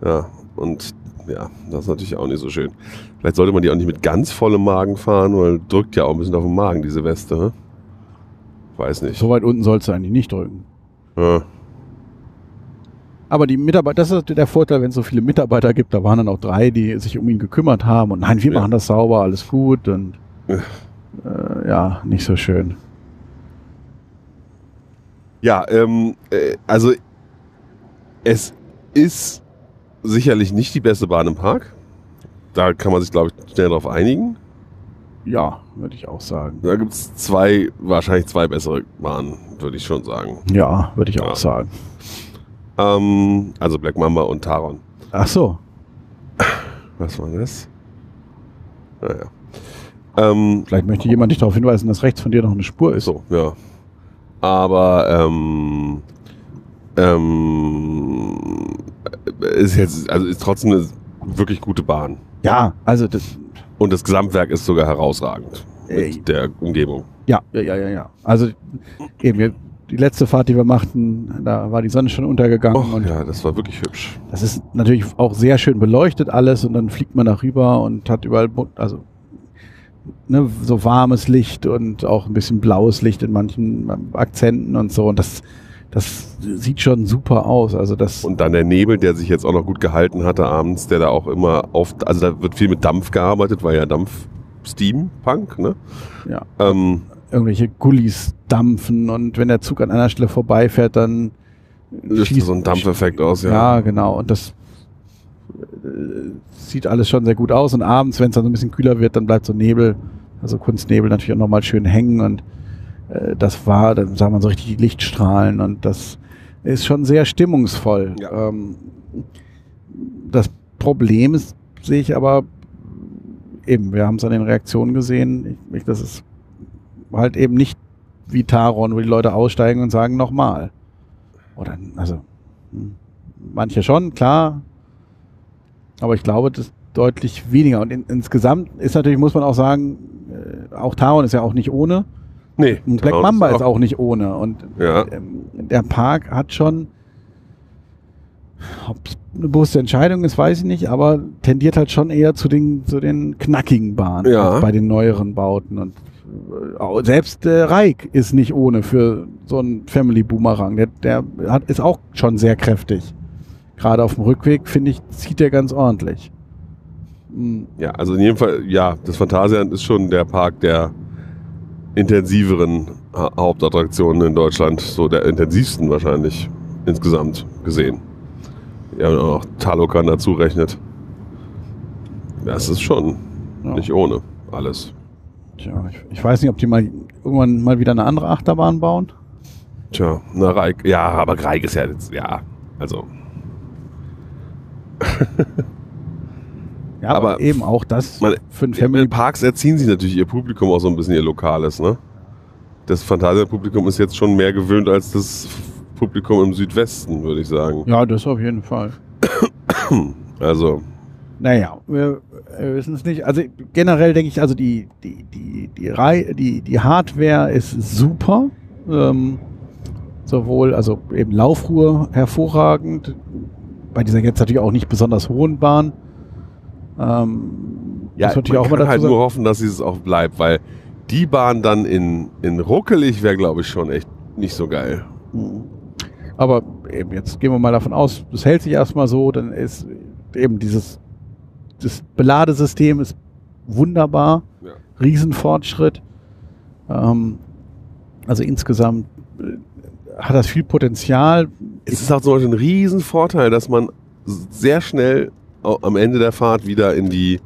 Ja, und ja, das ist natürlich auch nicht so schön. Vielleicht sollte man die auch nicht mit ganz vollem Magen fahren, weil drückt ja auch ein bisschen auf den Magen, diese Weste. Ne? Weiß nicht. So weit unten sollst du eigentlich nicht drücken. Ja, Aber die Mitarbeiter, das ist der Vorteil, wenn es so viele Mitarbeiter gibt, da waren dann auch drei, die sich um ihn gekümmert haben und nein, wir Ja. machen das sauber, alles gut und Ja. Äh, ja, nicht so schön. ja ähm, äh, also es ist sicherlich nicht die beste Bahn im Park. Da kann man sich, glaube ich, schnell darauf einigen. Ja, würde ich auch sagen. Da gibt es zwei, wahrscheinlich zwei bessere Bahnen, würde ich schon sagen. Ja, würde ich auch Ja. sagen. Ähm, also Black Mamba und Taron. Ach so, Was war das? Naja. Ähm, vielleicht möchte jemand dich darauf hinweisen, dass rechts von dir noch eine Spur ist. so, ja. Aber ähm, ähm, ist jetzt, also ist trotzdem eine wirklich gute Bahn. Ja, also das, Und das Gesamtwerk ist sogar herausragend mit der Umgebung. ja, ja, ja, ja, ja. Also eben wir, die letzte Fahrt, die wir machten, da war die Sonne schon untergegangen Oh, und ja, das war wirklich hübsch. Das ist natürlich auch sehr schön beleuchtet alles und dann fliegt man darüber und hat überall, also ne, so warmes Licht und auch ein bisschen blaues Licht in manchen ähm, Akzenten und so und das, das sieht schon super aus. Also das, Und dann der Nebel, der sich jetzt auch noch gut gehalten hatte abends, der da auch immer auf, also da wird viel mit Dampf gearbeitet, weil ja Dampf Steampunk, ne? ja, Ähm, irgendwelche Gullis dampfen und wenn der Zug an einer Stelle vorbeifährt, dann löst schießt- so ein Dampfeffekt aus, ja. Ja, genau. Und das sieht alles schon sehr gut aus. Und abends, wenn es dann so ein bisschen kühler wird, dann bleibt so Nebel, also Kunstnebel natürlich auch nochmal schön hängen. Und äh, das war, dann sah man so richtig die Lichtstrahlen. Und das ist schon sehr stimmungsvoll. Ja. Ähm, das Problem ist, sehe ich aber eben, wir haben es an den Reaktionen gesehen, ich, ich, das ist halt eben nicht wie Taron, wo die Leute aussteigen und sagen nochmal. Oder, also, hm, manche schon, klar. Aber ich glaube, das ist deutlich weniger. Und in, insgesamt ist natürlich, muss man auch sagen, äh, auch Taron ist ja auch nicht ohne. Nee. Und Black Mamba ist auch nicht ohne. Und Ja. ähm, der Park hat schon, ob es eine bewusste Entscheidung ist, weiß ich nicht, aber tendiert halt schon eher zu den, zu den knackigen Bahnen Ja. bei den neueren Bauten. Und äh, auch selbst äh, Reik ist nicht ohne für so einen Family Boomerang. Der, der hat, ist auch schon sehr kräftig. Gerade auf dem Rückweg, finde ich, zieht der ganz ordentlich. Hm, Ja, also in jedem Fall, ja, das Phantasialand ist schon der Park der intensiveren Ha- Hauptattraktionen in Deutschland, so der intensivsten wahrscheinlich insgesamt gesehen. Ja, wenn man auch Talokan dazu rechnet. Das ist schon ja. nicht ohne alles. Tja, ich, ich weiß nicht, ob die mal irgendwann mal wieder eine andere Achterbahn bauen. Tja, na Reik, ja, aber Reik ist ja jetzt, ja, also, <laughs> Ja, aber, Aber eben auch das man- für ein in Family. den Parks erziehen sie natürlich ihr Publikum auch so ein bisschen ihr lokales, ne? Das Phantasialand-Publikum ist jetzt schon mehr gewöhnt als das Publikum im Südwesten, würde ich sagen. Ja, das auf jeden Fall. <clears throat> Also, Naja, wir, wir wissen es nicht. Also generell denke ich, also die, die, die, die, Rei die, die Hardware ist super. Ähm, sowohl, also eben Laufruhe hervorragend. Bei dieser jetzt natürlich auch nicht besonders hohen Bahn. Ähm, ja, muss man auch kann mal dazu halt sagen- nur hoffen, dass es auch bleibt, weil die Bahn dann in, in ruckelig wäre, glaube ich, schon echt nicht so geil. Mhm. Aber eben, jetzt gehen wir mal davon aus, das hält sich erstmal so, dann ist eben dieses das Beladesystem ist wunderbar, Ja. Riesenfortschritt. Ähm, also insgesamt äh, hat das viel Potenzial. Es ist auch zum Beispiel ein Riesenvorteil, dass man sehr schnell am Ende der Fahrt wieder in die,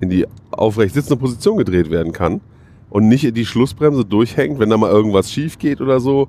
in die aufrecht sitzende Position gedreht werden kann und nicht in die Schlussbremse durchhängt, wenn da mal irgendwas schief geht oder so.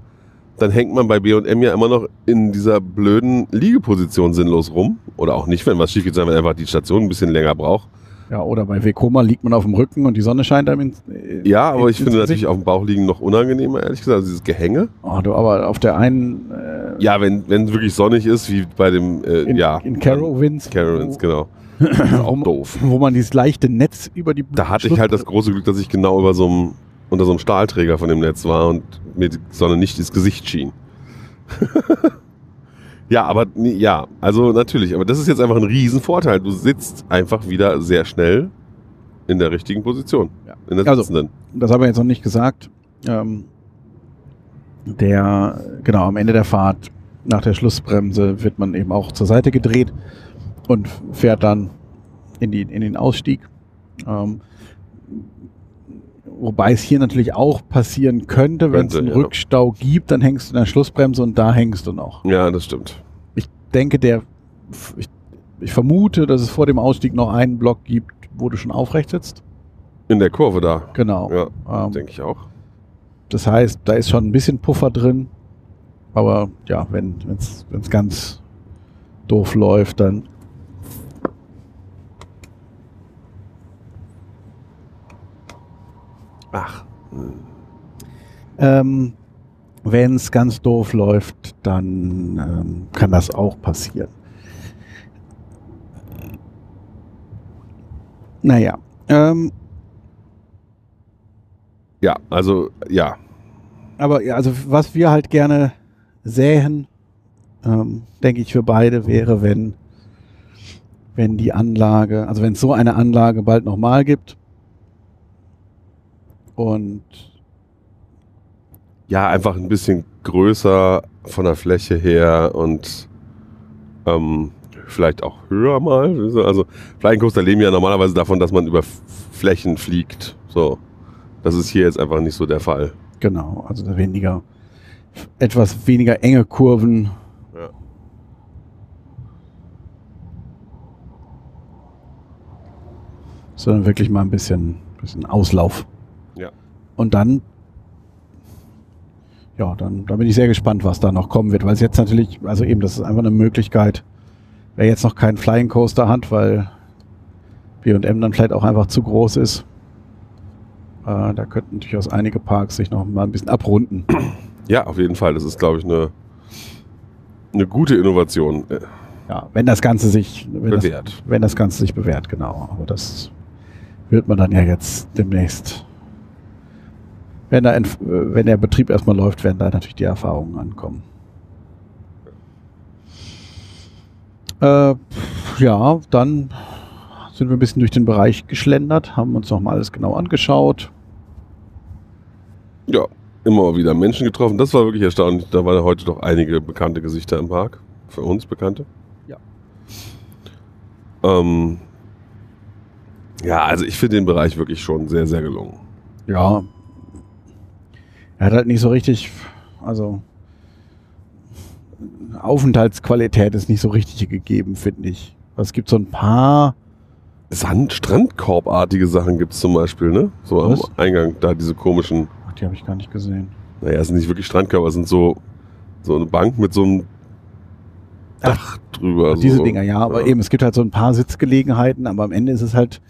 Dann hängt man bei B&M ja immer noch in dieser blöden Liegeposition sinnlos rum. Oder auch nicht, wenn was schief geht, sondern wenn einfach die Station ein bisschen länger braucht. Ja, oder bei Vekoma liegt man auf dem Rücken und die Sonne scheint einem ins, äh, Ja, aber ich finde natürlich auf dem Bauch liegen noch unangenehmer, ehrlich gesagt. Also dieses Gehänge. Oh, du, aber auf der einen äh, Ja, wenn wenn es wirklich sonnig ist, wie bei dem, äh, in, ja. in Carowinds, Carowinds, wo, genau. <laughs> Auch doof. wo man dieses leichte Netz über die Da hatte ich halt das große Glück, dass ich genau über so einem, unter so einem Stahlträger von dem Netz war und mir die Sonne nicht ins Gesicht schien. <laughs> ja, aber ja, also natürlich, aber das ist jetzt einfach ein Riesenvorteil. Du sitzt einfach wieder sehr schnell in der richtigen Position. Ja. In der Also- sitzenden. das haben wir jetzt noch nicht gesagt. Ähm, der, genau, am Ende der Fahrt, nach der Schlussbremse, wird man eben auch zur Seite gedreht und fährt dann in, die, in den Ausstieg. Ähm, wobei es hier natürlich auch passieren könnte, wenn es einen ja. Rückstau gibt, dann hängst du in der Schlussbremse und da hängst du noch. ja, das stimmt. Ich denke, der, ich, ich vermute, dass es vor dem Ausstieg noch einen Block gibt, wo du schon aufrecht sitzt. In der Kurve da. Genau. Ja, Ähm, denke ich auch. Das heißt, da ist schon ein bisschen Puffer drin. Aber ja, wenn es ganz doof läuft, dann. Ach, Ähm, wenn es ganz doof läuft, dann ähm, kann das auch passieren. Naja. Ähm, ja, also, ja. aber ja, also was wir halt gerne sähen, ähm, denke ich für beide, wäre, wenn, wenn die Anlage, also wenn es so eine Anlage bald nochmal gibt und Ja, einfach ein bisschen größer von der Fläche her und ähm, vielleicht auch höher mal. Also Flying leben ja normalerweise davon, dass man über Flächen fliegt. So. Das ist hier jetzt einfach nicht so der Fall. genau, also weniger, etwas weniger enge Kurven. Ja. Sondern wirklich mal ein bisschen, bisschen Auslauf. Und dann, ja, dann, da bin ich sehr gespannt, was da noch kommen wird, weil es jetzt natürlich, also eben, das ist einfach eine Möglichkeit, wer jetzt noch keinen Flying Coaster hat, weil B&M dann vielleicht auch einfach zu groß ist, äh, da könnten durchaus einige Parks sich noch mal ein bisschen abrunden. <clears throat> Ja, auf jeden Fall. Das ist, glaube ich, eine, eine gute Innovation. Äh, Ja, wenn das Ganze sich wenn das, Bewährt. wenn das Ganze sich bewährt, genau. Aber das wird man dann ja jetzt demnächst. Wenn, Entf- äh, wenn der Betrieb erstmal läuft, werden da natürlich die Erfahrungen ankommen. Äh, ja, dann sind wir ein bisschen durch den Bereich geschlendert, haben uns nochmal alles genau angeschaut. Ja, immer wieder Menschen getroffen. Das war wirklich erstaunlich. Da waren heute doch einige bekannte Gesichter im Park. Für uns bekannte. Ja. Ähm, ja, also ich finde den Bereich wirklich schon sehr, sehr gelungen. Ja. Er hat halt nicht so richtig, also Aufenthaltsqualität ist nicht so richtig gegeben, finde ich. Es gibt so ein paar, Sand Strandkorbartige Sachen gibt es zum Beispiel, ne? So am Was? Eingang, da diese komischen, ach, die habe ich gar nicht gesehen. naja, es sind nicht wirklich Strandkörper, es sind so, so eine Bank mit so einem Dach drüber. Diese so. Dinger, ja, aber eben, es gibt halt so ein paar Sitzgelegenheiten, aber am Ende ist es halt.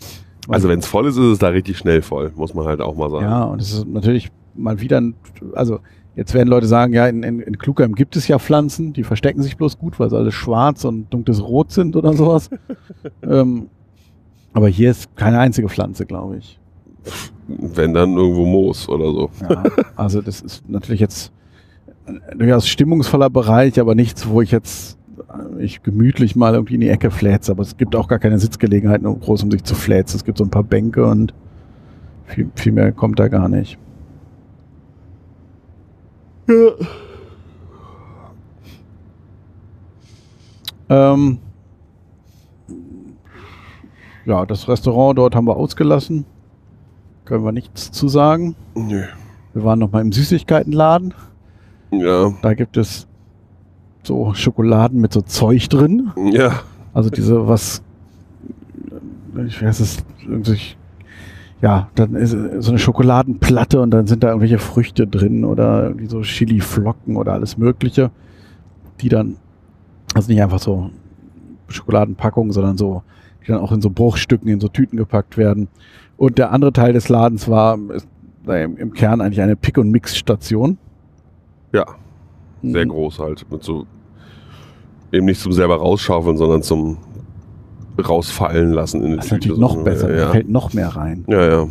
Also wenn es voll ist, ist es da richtig schnell voll, muss man halt auch mal sagen. Ja, und es ist natürlich mal wieder, also jetzt werden Leute sagen, ja, in, in, in Klugheim gibt es ja Pflanzen, die verstecken sich bloß gut, weil sie alles schwarz und dunkles Rot sind oder sowas. <laughs> ähm, aber hier ist keine einzige Pflanze, glaube ich. Wenn dann irgendwo Moos oder so. Ja, also das ist natürlich jetzt ein durchaus stimmungsvoller Bereich, aber nichts, wo ich jetzt äh, ich gemütlich mal irgendwie in die Ecke flätze, aber es gibt auch gar keine Sitzgelegenheiten um groß, um sich zu fläzen. Es gibt so ein paar Bänke und viel, viel mehr kommt da gar nicht. Ähm, ja, das Restaurant dort haben wir ausgelassen. Können wir nichts zu sagen. Nö. Wir waren noch mal im Süßigkeitenladen. Ja, Da gibt es so Schokoladen mit so Zeug drin. Ja. Also diese, was, ich weiß es, irgendwie, ja, dann ist so eine Schokoladenplatte und dann sind da irgendwelche Früchte drin oder irgendwie so Chili-Flocken oder alles Mögliche, die dann, also nicht einfach so Schokoladenpackungen, sondern so, die dann auch in so Bruchstücken, in so Tüten gepackt werden. Und der andere Teil des Ladens war im, Kern eigentlich eine Pick- und Mix-Station. Ja. Sehr Mhm. groß halt. Mit so, eben nicht zum selber rausschaufeln, sondern zum rausfallen lassen in Das ist natürlich noch besser, da Ja, fällt noch mehr rein. ja. ja.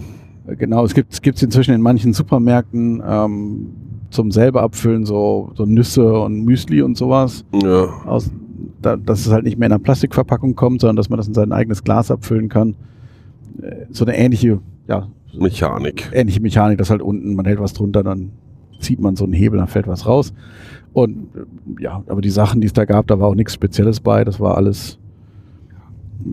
Genau, es gibt es inzwischen in manchen Supermärkten ähm, zum selber abfüllen, so, so Nüsse und Müsli und sowas. ja. Aus, da, dass es halt nicht mehr in einer Plastikverpackung kommt, sondern dass man das in sein eigenes Glas abfüllen kann. Äh, So eine ähnliche, ja, Mechanik. ähnliche Mechanik, dass halt unten, man hält was drunter, dann zieht man so einen Hebel, dann fällt was raus. Und äh, ja, aber die Sachen, die es da gab, da war auch nichts Spezielles bei. Das war alles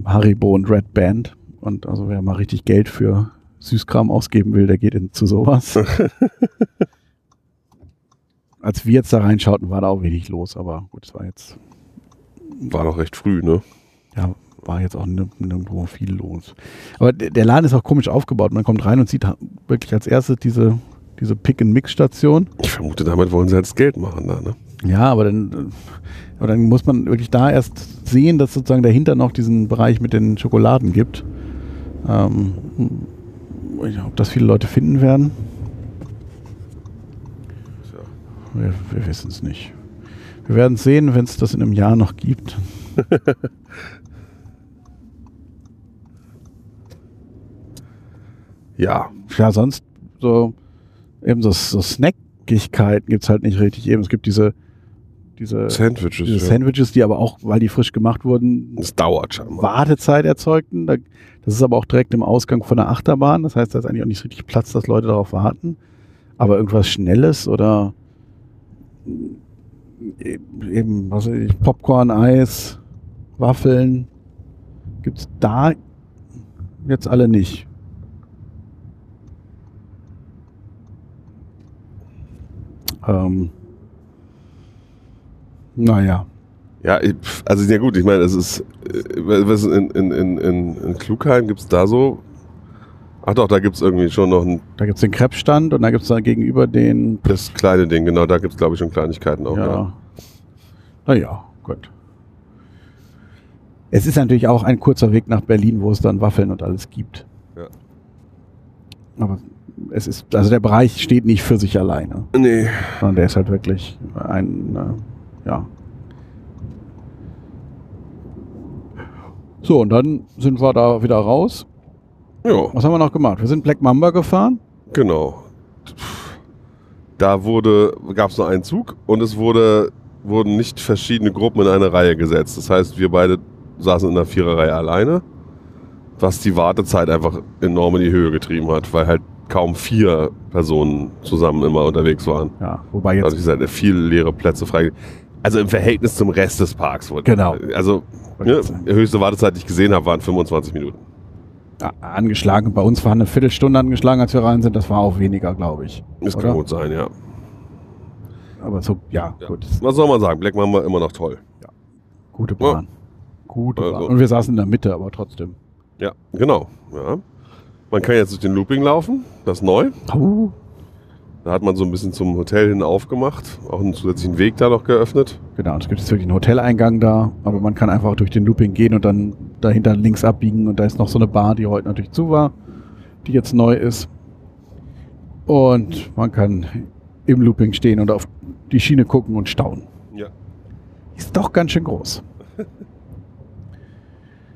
Haribo und Red Band. Und also wer mal richtig Geld für Süßkram ausgeben will, der geht in, zu sowas. <laughs> Als wir jetzt da reinschauten, war da auch wenig los, aber gut, es war jetzt, War noch recht früh, ne? ja, war jetzt auch nirg- nirgendwo viel los. Aber der Laden ist auch komisch aufgebaut. Man kommt rein und sieht wirklich als erstes diese, diese Pick-and-Mix-Station. Ich vermute, damit wollen sie das Geld machen da, ne? Ja, aber dann, aber dann muss man wirklich da erst sehen, dass sozusagen dahinter noch diesen Bereich mit den Schokoladen gibt. Ähm, ob das viele Leute finden werden, wir, wir wissen es nicht. Wir werden es sehen, wenn es das in einem Jahr noch gibt. <laughs> Ja. Ja, sonst so eben so, so Snackigkeiten gibt es halt nicht richtig. Eben, es gibt diese, diese, Sandwiches. diese ja. Sandwiches, die aber auch, weil die frisch gemacht wurden, Das dauert scheinbar. Wartezeit erzeugten. Da, das ist aber auch direkt im Ausgang von der Achterbahn. Das heißt, da ist eigentlich auch nicht richtig Platz, dass Leute darauf warten. Aber irgendwas Schnelles oder eben, was weiß ich, Popcorn, Eis, Waffeln gibt's da jetzt alle nicht. Ähm, naja. Ja, also ja gut, ich meine, es ist, äh, was in, in, in, in, in Klugheim gibt es da so, ach doch, da gibt es irgendwie schon noch ein, Da gibt's den Krebsstand und da gibt's dann gegenüber den das kleine Ding, genau, da gibt es glaube ich schon Kleinigkeiten auch, ja. Ja. Naja, gut. Es ist natürlich auch ein kurzer Weg nach Berlin, wo es dann Waffeln und alles gibt. Ja. Aber es ist, also der Bereich steht nicht für sich alleine, Nee. sondern der ist halt wirklich ein, äh, ja. So, und dann sind wir da wieder raus. Ja, Was haben wir noch gemacht? Wir sind Black Mamba gefahren. genau. Da wurde, gab es nur einen Zug und es wurde, wurden nicht verschiedene Gruppen in eine Reihe gesetzt. Das heißt, wir beide saßen in der Viererreihe alleine, was die Wartezeit einfach enorm in die Höhe getrieben hat, weil halt kaum vier Personen zusammen immer unterwegs waren. Ja, wobei jetzt Dadurch sind viele leere Plätze frei. Also im Verhältnis zum Rest des Parks. wurde- Genau. Also ne, die höchste Wartezeit, die ich gesehen habe, waren 25 Minuten. ja, angeschlagen. Bei uns war eine Viertelstunde angeschlagen, als wir rein sind. Das war auch weniger, glaube ich. Das Oder? kann gut sein, ja. Aber so, ja, Ja. gut. Was soll man sagen? Black Mamba immer noch toll. Gute Bahn. Gute Also- Bahn. Und wir saßen in der Mitte, aber trotzdem. Ja, genau. Ja. Man kann jetzt durch den Looping laufen, das ist neu. Uh, Da hat man so ein bisschen zum Hotel hin aufgemacht, auch einen zusätzlichen Weg da noch geöffnet. genau, es gibt jetzt wirklich einen Hoteleingang da, aber man kann einfach durch den Looping gehen und dann dahinter links abbiegen und da ist noch so eine Bar, die heute natürlich zu war, die jetzt neu ist. Und man kann im Looping stehen und auf die Schiene gucken und staunen. Ja. Ist doch ganz schön groß. <laughs>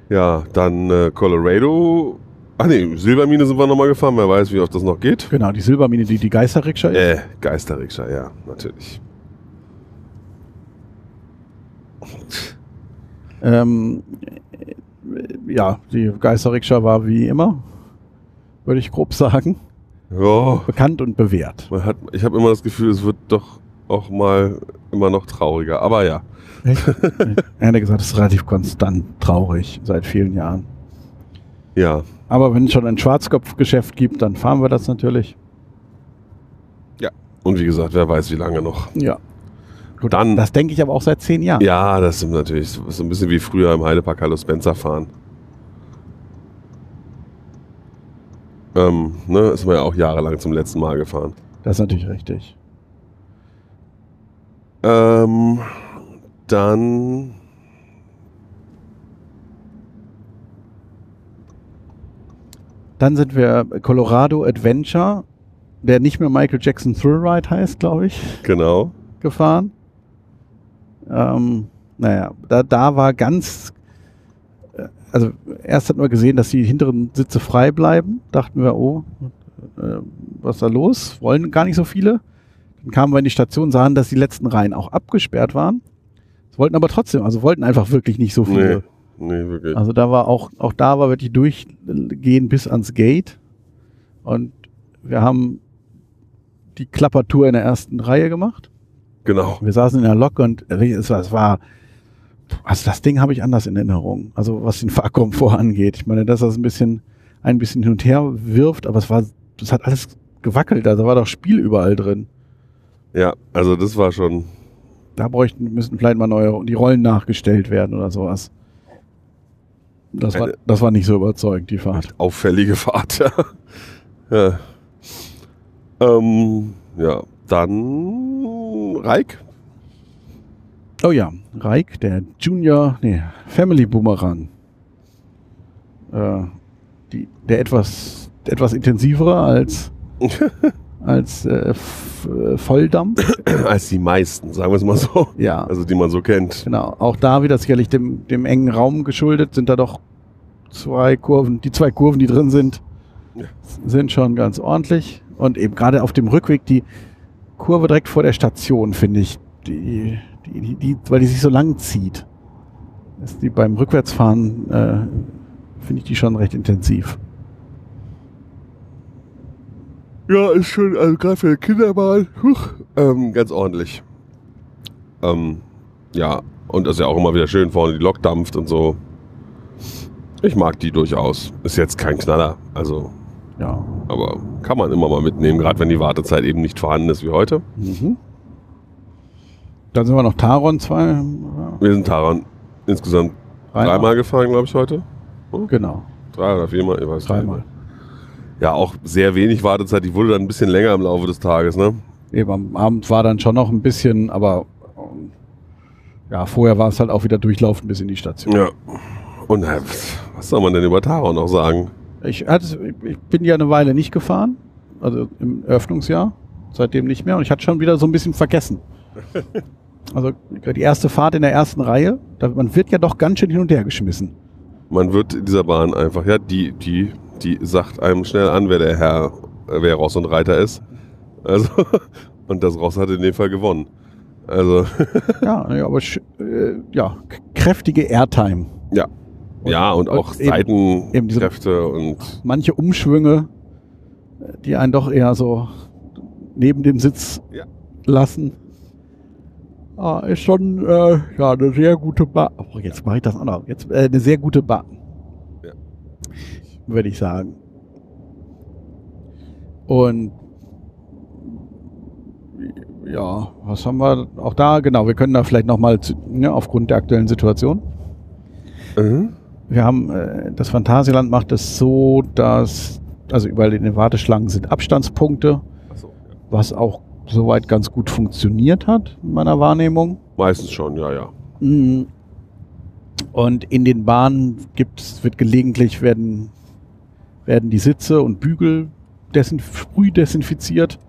Ja, dann äh, Colorado. Ach nee, Silbermine sind wir nochmal gefahren, wer weiß, wie oft das noch geht. Genau, die Silbermine, die die Geisterrikscha ist. Äh, Geisterrikscha, ja, natürlich. Ähm, äh, ja, die Geisterrikscha war wie immer, würde ich grob sagen, Ja, bekannt und bewährt. hat, ich habe immer das Gefühl, es wird doch auch mal immer noch trauriger. Aber ja, Echt? <laughs> hätte gesagt, es ist relativ konstant traurig seit vielen Jahren. ja, Aber wenn es schon ein Schwarzkopfgeschäft gibt, dann fahren wir das natürlich. Und wie gesagt, wer weiß, wie lange noch. Ja. Gut, Dann- das denke ich aber auch seit zehn Jahren. Ja, das ist natürlich so so ein bisschen wie früher im Heidepark Carlos Spencer fahren. Ähm, ne, ist man ja auch jahrelang zum letzten Mal gefahren. Das ist natürlich richtig. Ähm, dann. Dann sind wir Colorado Adventure, der nicht mehr Michael Jackson Thrill Ride heißt, glaube ich, Genau. gefahren. Ähm, naja, da, da war ganz, äh, also erst hatten wir gesehen, dass die hinteren Sitze frei bleiben. Dachten wir, oh, äh, was ist da los? Wollen gar nicht so viele. Dann kamen wir in die Station, sahen, dass die letzten Reihen auch abgesperrt waren. Wollten aber trotzdem, also wollten einfach wirklich nicht so viele. Nee, nee, wirklich. Also da war auch, auch da war wirklich durchgehen bis ans Gate. Und wir haben die Klappertour in der ersten Reihe gemacht. Genau. Wir saßen in der Lok und es war, es war also das Ding habe ich anders in Erinnerung. Also was den Fahrkomfort angeht. Ich meine, dass das ein bisschen, ein bisschen hin und her wirft, aber es war, das hat alles gewackelt. Also war doch Spiel überall drin. Ja, also das war schon. Da bräuchten, müssten vielleicht mal neue, die Rollen nachgestellt werden oder sowas. Das war, das war nicht so überzeugend, die Fahrt. auffällige Fahrt. <laughs> Ja. ja. Ähm, ja, dann Reik. Oh ja, Reik, der Junior, nee, Family Boomerang. Äh, die, der etwas, etwas intensivere als, <laughs> als äh, äh, Volldampf. <coughs> Als die meisten, sagen wir es mal so. Ja, Also die man so kennt. genau. Auch da wieder sicherlich dem, dem engen Raum geschuldet, sind da doch zwei Kurven, die zwei Kurven, die drin sind, Ja. sind schon ganz ordentlich. Und eben gerade auf dem Rückweg die Kurve direkt vor der Station, finde ich, die, die, die, die, weil die sich so lang zieht. Ist die beim Rückwärtsfahren, äh, finde ich die schon recht intensiv. Ja, ist schon, also gerade für Kinderbahn, huch, ähm, ganz ordentlich. Ähm, ja, und das ist ja auch immer wieder schön, vorne die Lok dampft und so. Ich mag die durchaus. Ist jetzt kein Knaller, also, Ja. aber kann man immer mal mitnehmen, gerade wenn die Wartezeit eben nicht vorhanden ist wie heute. Mhm. Dann sind wir noch Taron zwei. Wir sind Taran insgesamt dreimal gefahren, glaube ich, heute. Genau, Drei oder viermal, ich weiß gar nicht dreimal. Ja, auch sehr wenig Wartezeit. Die wurde dann ein bisschen länger im Laufe des Tages, ne? Eben am Abend war dann schon noch ein bisschen, aber ähm, ja, vorher war es halt auch wieder durchlaufend bis in die Station. Ja. Und äh, was soll man denn über Taron noch sagen? Ich, hatte, ich bin ja eine Weile nicht gefahren, also im Eröffnungsjahr, seitdem nicht mehr und ich hatte schon wieder so ein bisschen vergessen. <laughs> Also die erste Fahrt in der ersten Reihe, da, man wird ja doch ganz schön hin und her geschmissen. Man wird in dieser Bahn einfach, ja, die, die, die sagt einem schnell an, wer der Herr, äh, wer Ross und Reiter ist. Also, <laughs> und das Ross hat in dem Fall gewonnen. Also, <laughs> Ja, ja aber äh, ja, kräftige Airtime. ja. ja, und auch eben- eben diese- Seitenkräfte und manche Umschwünge, äh, die einen doch eher so neben dem Sitz Ja. lassen. Ah, ist schon äh, ja, eine sehr gute Bahn. Oh, jetzt mache ich das auch noch. Jetzt äh, eine sehr gute Bahn. Ja. Würde ich sagen. Und ja, was haben wir auch da? Genau, wir können da vielleicht nochmal ja, aufgrund der aktuellen Situation Mhm. wir haben, äh, das Phantasialand macht es so, dass, also überall in den Warteschlangen sind Abstandspunkte, Achso, ja. was auch soweit ganz gut funktioniert hat, in meiner Wahrnehmung. Meistens schon, ja, ja. Mhm. Und in den Bahnen gibt's, wird gelegentlich werden, werden die Sitze und Bügel desinf sprüh desinfiziert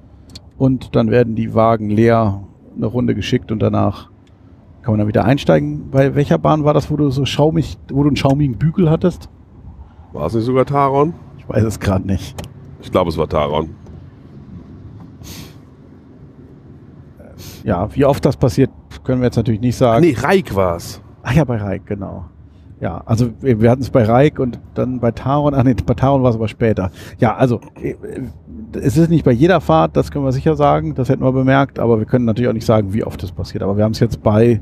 und dann werden die Wagen leer eine Runde geschickt und danach kann man dann wieder einsteigen. Bei welcher Bahn war das, wo du so schaumig, wo du einen schaumigen Bügel hattest? War es nicht sogar Taron? Ich weiß es gerade nicht. Ich glaube, es war Taron. Ja, wie oft das passiert, können wir jetzt natürlich nicht sagen. nee, Reik war es. Ach ja, bei Reik, genau. Ja, also wir hatten es bei Reik und dann bei Taron. Ach nee, bei Taron war es aber später. Ja, also äh, es ist nicht bei jeder Fahrt, das können wir sicher sagen, das hätten wir bemerkt, aber wir können natürlich auch nicht sagen, wie oft das passiert. Aber wir haben es jetzt bei,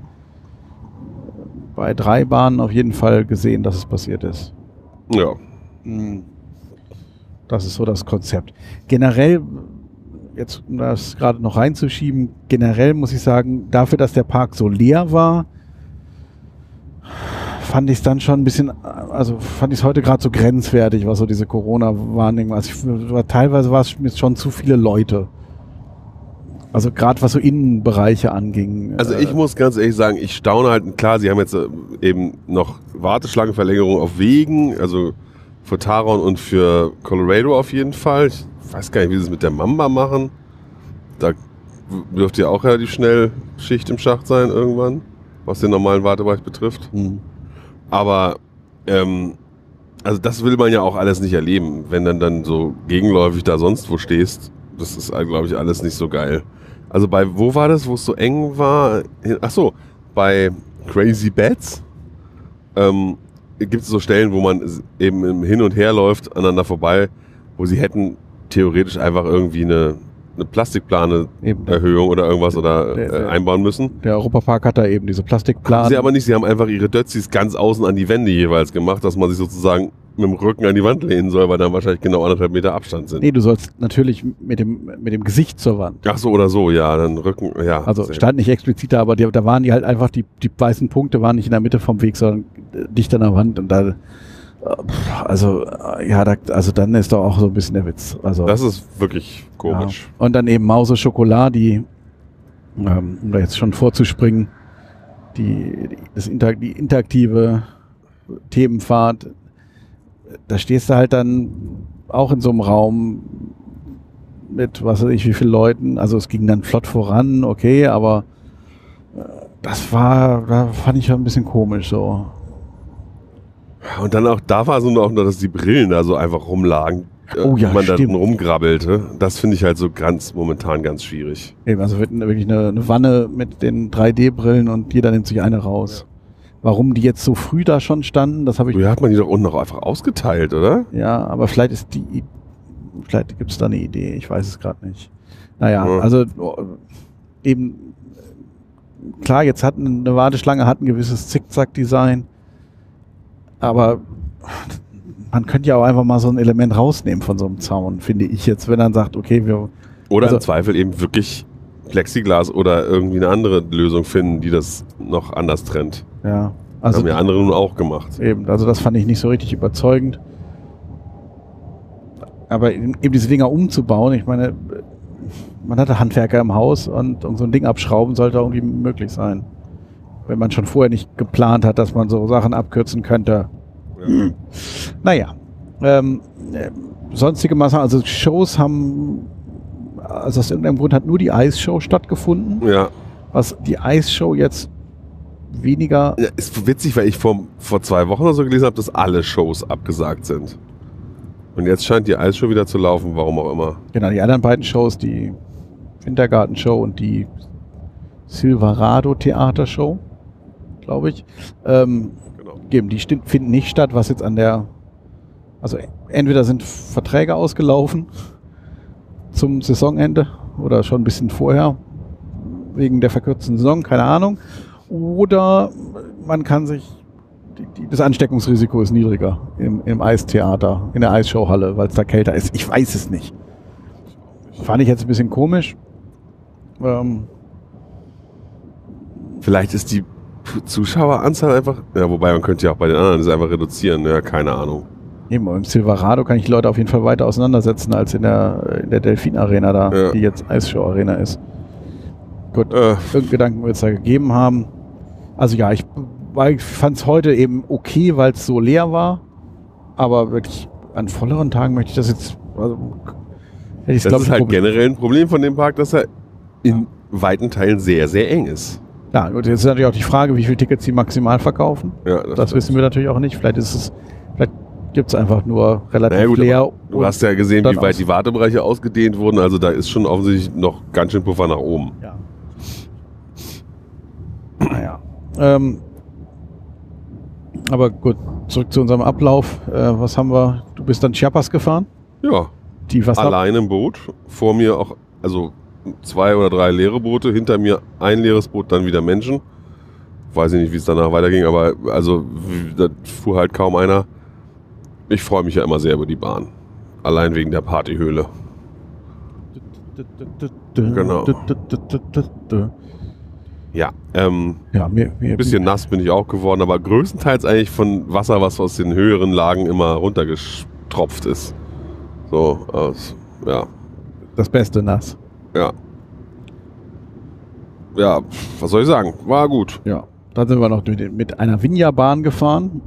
bei drei Bahnen auf jeden Fall gesehen, dass es passiert ist. Ja. Mm. Das ist so das Konzept. Generell jetzt um das gerade noch reinzuschieben, generell muss ich sagen, dafür, dass der Park so leer war, fand ich es dann schon ein bisschen, also fand ich es heute gerade so grenzwertig, was so diese Corona-Wahrnehmung war. Also ich, war. Teilweise war es mir schon zu viele Leute. Also gerade was so Innenbereiche anging. Also ich äh, muss ganz ehrlich sagen, ich staune halt, klar, sie haben jetzt äh, eben noch Warteschlangenverlängerung auf Wegen, also für Taron und für Colorado auf jeden Fall. Ich weiß gar nicht, wie sie es mit der Mamba machen. Da dürfte ja auch relativ schnell Schicht im Schacht sein irgendwann, was den normalen Wartebereich betrifft. mh. Aber ähm, also das will man ja auch alles nicht erleben, wenn dann dann so gegenläufig da sonst wo stehst. Das ist, glaube ich, alles nicht so geil. Also bei, wo war das, wo es so eng war? Ach so, bei Crazy Bats ähm, gibt es so Stellen, wo man eben Hin und Her läuft, aneinander vorbei, wo sie hätten theoretisch einfach irgendwie eine, eine Plastikplane-Erhöhung oder irgendwas oder Der- äh, der- einbauen müssen. Der Europapark hat da eben diese Haben Plastikplanen. sie aber nicht, sie haben einfach ihre Dötzis ganz außen an die Wände jeweils gemacht, dass man sich sozusagen mit dem Rücken an die Wand lehnen soll, weil dann wahrscheinlich genau anderthalb Meter Abstand sind. Nee, du sollst natürlich mit dem, mit dem Gesicht zur Wand. Ach so oder so, ja, dann Rücken, ja. Also stand nicht explizit da, aber die, da waren die halt einfach, die, die weißen Punkte waren nicht in der Mitte vom Weg, sondern dicht an der Wand und da, also, äh, ja, da, also dann ist doch auch so ein bisschen der Witz. Also, Das ist wirklich komisch. Ja. Und dann eben Mause Schokolade, die, ähm, um da jetzt schon vorzuspringen, die, die, das Inter die interaktive Themenfahrt, da stehst du halt dann auch in so einem Raum mit was weiß ich wie vielen Leuten. Also es ging dann flott voran, okay, aber äh, das war, da fand ich schon ein bisschen komisch so. Und dann auch, da war so noch, dass die Brillen da so einfach rumlagen. äh, Oh ja, man da stimmt. drin rumgrabbelte. Das finde ich halt so ganz, momentan ganz schwierig. Eben, also wird wirklich eine, eine Wanne mit den 3D-Brillen und jeder nimmt sich eine raus. Warum die jetzt so früh da schon standen, das habe ich Früher hat man die doch unten noch einfach ausgeteilt, oder? Ja, aber vielleicht ist die, vielleicht gibt es da eine Idee, ich weiß es gerade nicht. Naja, Ja. also oh, eben, klar, jetzt hat eine Warteschlange hat ein gewisses Zickzack-Design, aber man könnte ja auch einfach mal so ein Element rausnehmen von so einem Zaun, finde ich jetzt, wenn dann sagt, okay, wir, Oder Also- im Zweifel eben wirklich Plexiglas oder irgendwie eine andere Lösung finden, die das noch anders trennt. ja, Also haben ja andere nun auch gemacht. Eben, also das fand ich nicht so richtig überzeugend. Aber eben eben diese Dinger umzubauen, ich meine, man hatte Handwerker im Haus und, und so ein Ding abschrauben sollte irgendwie möglich sein. Wenn man schon vorher nicht geplant hat, dass man so Sachen abkürzen könnte. Ja. Naja. Ähm, äh, sonstige Maßnahmen, also Shows haben, also aus irgendeinem Grund hat nur die Eisshow stattgefunden, ja. was die Eisshow jetzt weniger Ja, ist witzig, weil ich vor, vor zwei Wochen oder so gelesen habe, dass alle Shows abgesagt sind. Und jetzt scheint die Eisshow wieder zu laufen, warum auch immer. Genau, die anderen beiden Shows, die Wintergarten-Show und die Silverado-Theater-Show, glaube ich, ähm, Genau. geben, die finden nicht statt, was jetzt an der, also entweder sind Verträge ausgelaufen zum Saisonende oder schon ein bisschen vorher, wegen der verkürzten Saison, keine Ahnung, oder man kann sich, die, die, das Ansteckungsrisiko ist niedriger im, im Eistheater, in der Eisshowhalle, weil es da kälter ist. Ich weiß es nicht. Fand ich jetzt ein bisschen komisch. Ähm, Vielleicht ist die Zuschaueranzahl einfach. Ja, wobei man könnte ja auch bei den anderen das einfach reduzieren. Ja, keine Ahnung. eben, im Silverado kann ich die Leute auf jeden Fall weiter auseinandersetzen als in der, in der Delfin Arena da, Ja. die jetzt Eisshow Arena ist. Gut, Äh, irgendeinen Gedanken wird es da gegeben haben. Also ja, ich, ich fand es heute eben okay, weil es so leer war. Aber wirklich an volleren Tagen möchte ich das jetzt. Also, hätte ich das glaub ist halt probiert. generell ein Problem von dem Park, dass er in weiten Teilen sehr, sehr eng ist. Ja, und jetzt ist natürlich auch die Frage, wie viele Tickets sie maximal verkaufen. Ja, Das wissen wir natürlich auch nicht. Vielleicht ist es, vielleicht gibt es einfach nur relativ Naja, gut, leer. Du hast ja gesehen, wie weit die Wartebereiche ausgedehnt wurden. Also da ist schon offensichtlich noch ganz schön Puffer nach oben. Ja. Naja. Ähm, aber gut, zurück zu unserem Ablauf. Äh, was haben wir? Du bist dann Chiapas gefahren? Ja, Die Wasser. allein im Boot. Vor mir auch, also zwei oder drei leere Boote. Hinter mir ein leeres Boot, dann wieder Menschen. Weiß ich nicht, wie es danach weiterging, aber also da fuhr halt kaum einer. Ich freue mich ja immer sehr über die Bahn. Allein wegen der Partyhöhle. Genau. Ja, ähm, Ja, mir, mir, ein bisschen nass bin ich auch geworden, aber größtenteils eigentlich von Wasser, was aus den höheren Lagen immer runtergestropft ist. So, aus, ja, das Beste nass. Ja. Ja, was soll ich sagen? War gut. Ja. Dann sind wir noch mit, mit einer Vinja-Bahn gefahren.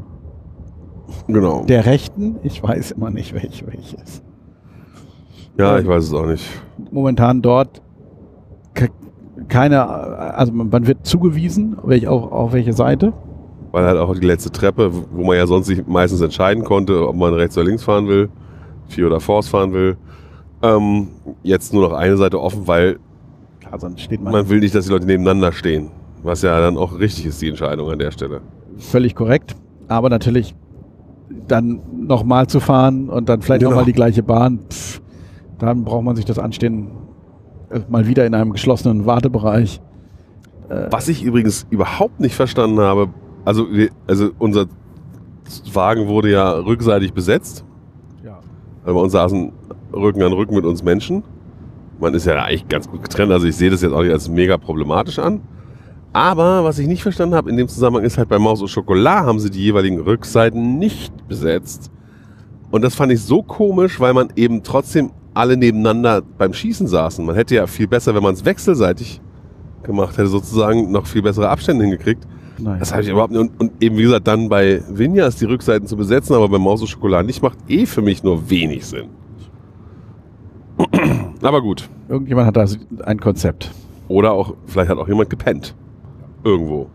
Genau. Der rechten. Ich weiß immer nicht, welche welche ist. ja, ich weiß es auch nicht. Momentan dort ke- keine, also man man wird zugewiesen, welch, auf, auf welche Seite. Weil halt auch die letzte Treppe, wo man ja sonst sich meistens entscheiden konnte, ob man rechts oder links fahren will, vier oder Force fahren will. Ähm, jetzt nur noch eine Seite offen, weil Klar, sonst steht man, man will nicht, dass die Leute nebeneinander stehen. Was ja dann auch richtig ist, die Entscheidung an der Stelle. völlig korrekt. Aber natürlich dann nochmal zu fahren und dann vielleicht Genau. nochmal die gleiche Bahn, pff, dann braucht man sich das Anstehen äh, mal wieder in einem geschlossenen Wartebereich. Was ich übrigens überhaupt nicht verstanden habe, also, also unser Wagen wurde ja rückseitig besetzt. Ja. Also bei uns saßen Rücken an Rücken mit uns Menschen. Man ist ja eigentlich ganz gut getrennt, also ich sehe das jetzt auch nicht als mega problematisch an. Aber was ich nicht verstanden habe in dem Zusammenhang ist halt bei Maus und Schokolade haben sie die jeweiligen Rückseiten nicht besetzt. Und das fand ich so komisch, weil man eben trotzdem alle nebeneinander beim Schießen saßen. Man hätte ja viel besser, wenn man es wechselseitig gemacht hätte, sozusagen noch viel bessere Abstände hingekriegt. Nein. Das habe ich überhaupt nicht. Und, und eben wie gesagt, dann bei Vinjas die Rückseiten zu besetzen, aber bei Maus und Schokolade nicht, macht eh für mich nur wenig Sinn. Aber gut. Irgendjemand hat da ein Konzept. Oder auch, vielleicht hat auch jemand gepennt. Irgendwo.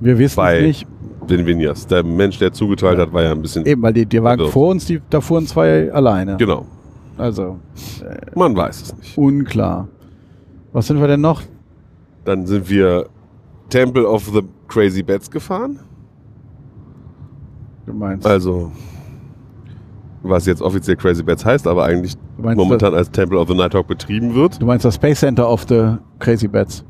Wir wissen Bei- es nicht. Den Vinjas. Der Mensch, der zugeteilt hat, war ja ein bisschen. Eben, weil die, die Also- vor uns, die, da fuhren zwei alleine. Genau. Also Man weiß es nicht. unklar. Was sind wir denn noch? Dann sind wir Temple of the Crazy Bats gefahren. Du meinst, Also, was jetzt offiziell Crazy Bats heißt, aber eigentlich meinst, momentan als Temple of the Nighthawk betrieben wird. du meinst das Space Center of the Crazy Bats,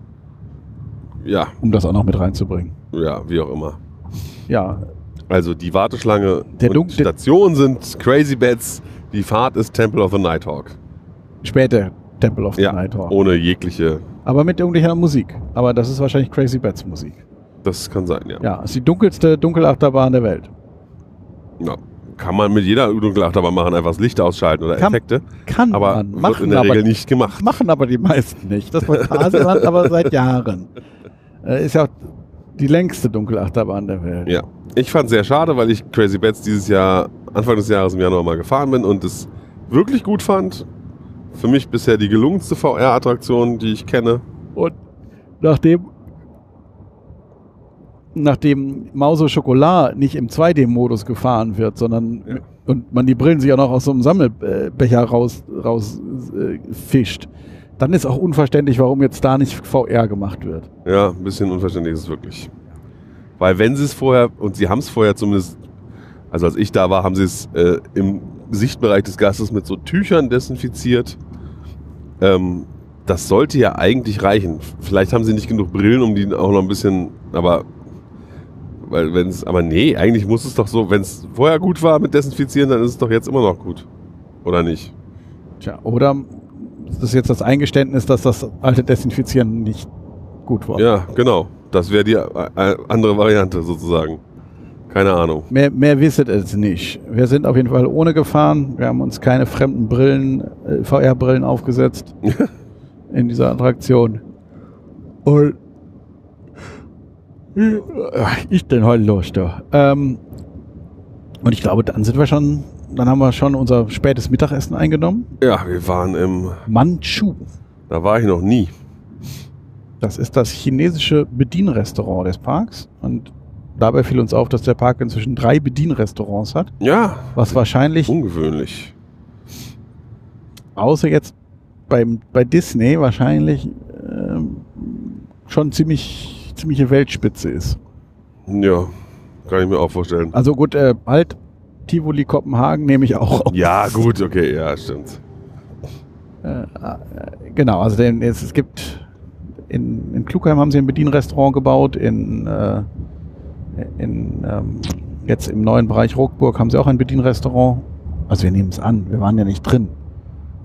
Ja, um das auch noch mit reinzubringen. ja, wie auch immer. Ja, Also die Warteschlange Der und Dun- die Station sind Crazy Bats, die Fahrt ist Temple of the Nighthawk. später Temple of the Ja, Nighthawk. ohne jegliche, Aber mit irgendwelcher Musik. Aber das ist wahrscheinlich Crazy Bats Musik. das kann sein, ja. Ja, ist die dunkelste Dunkelachterbahn der Welt. Ja. Kann man mit jeder Dunkelachterbahn machen, einfach das Licht ausschalten oder Kann- Effekte, Kann aber man wird machen, in der aber Regel nicht gemacht. machen aber die meisten nicht. Das war Phantasialand aber <laughs> seit Jahren. Äh, ist ja auch die längste Dunkelachterbahn der Welt. Ja, ich fand sehr schade, weil ich Crazy Bats dieses Jahr, Anfang des Jahres im Januar mal gefahren bin und es wirklich gut fand. Für mich bisher die gelungenste VR-Attraktion, die ich kenne. Und nachdem, nachdem Mauso Schokolade nicht im 2D-Modus gefahren wird, sondern Ja. und man die Brillen sich auch noch aus so einem Sammelbecher raus, raus äh, fischt, dann ist auch unverständlich, warum jetzt da nicht VR gemacht wird. Ja, ein bisschen unverständlich ist es wirklich. Weil wenn sie es vorher, und sie haben es vorher zumindest, also als ich da war, haben sie es äh, im Sichtbereich des Gastes mit so Tüchern desinfiziert. Ähm, das sollte ja eigentlich reichen. Vielleicht haben sie nicht genug Brillen, um die auch noch ein bisschen, aber weil wenn es, aber nee, eigentlich muss es doch so, wenn es vorher gut war mit Desinfizieren, dann ist es doch jetzt immer noch gut. Oder nicht? Tja, oder das ist jetzt das Eingeständnis, dass das alte Desinfizieren nicht gut war. Ja, genau. Das wäre die äh, andere Variante sozusagen. Keine Ahnung. Mehr, mehr wisset es nicht. Wir sind auf jeden Fall ohne gefahren. Wir haben uns keine fremden Brillen, äh, VR-Brillen aufgesetzt <laughs> in dieser Attraktion. Und ich denn heute los, da. Ähm, und ich glaube, dann sind wir schon, dann haben wir schon unser spätes Mittagessen eingenommen. Ja, wir waren im, Manchu. da war ich noch nie. Das ist das chinesische Bedienrestaurant des Parks. Und dabei fiel uns auf, dass der Park inzwischen drei Bedienrestaurants hat. Ja, Was wahrscheinlich ungewöhnlich. außer jetzt beim, bei Disney wahrscheinlich ähm, schon ziemlich ziemliche Weltspitze ist. Ja, kann ich mir auch vorstellen. Also gut, äh, halt Tivoli Kopenhagen nehme ich auch. auf. <laughs> Ja, gut, okay, ja, stimmt. Äh, äh, genau, also den, es, es gibt in, in Klugheim haben sie ein Bedienrestaurant gebaut, in, äh, in ähm, jetzt im neuen Bereich Ruckburg haben sie auch ein Bedienrestaurant. Also wir nehmen es an, wir waren ja nicht drin.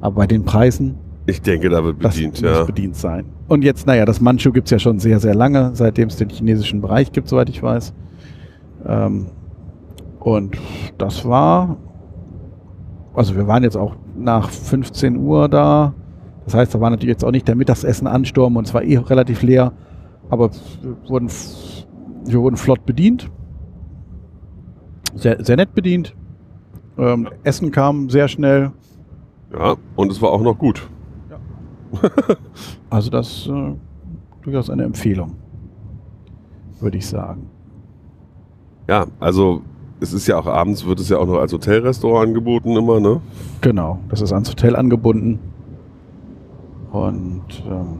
Aber bei den Preisen Ich denke, da wird Das bedient, muss ja. bedient sein. Und jetzt, naja, das Manchu gibt es ja schon sehr, sehr lange, seitdem es den chinesischen Bereich gibt, soweit ich weiß. Ähm, und das war, also wir waren jetzt auch nach 15 Uhr da. Das heißt, da war natürlich jetzt auch nicht der Mittagessen ansturm und es war eh relativ leer. Aber wir wurden, wir wurden flott bedient. Sehr, sehr nett bedient. Ähm, Essen kam sehr schnell. Ja, und es war auch noch gut. <laughs> Also das äh, durchaus eine Empfehlung, würde ich sagen. Ja, also es ist ja auch abends, wird es ja auch noch als Hotelrestaurant angeboten immer, ne? Genau, das ist ans Hotel angebunden und ähm,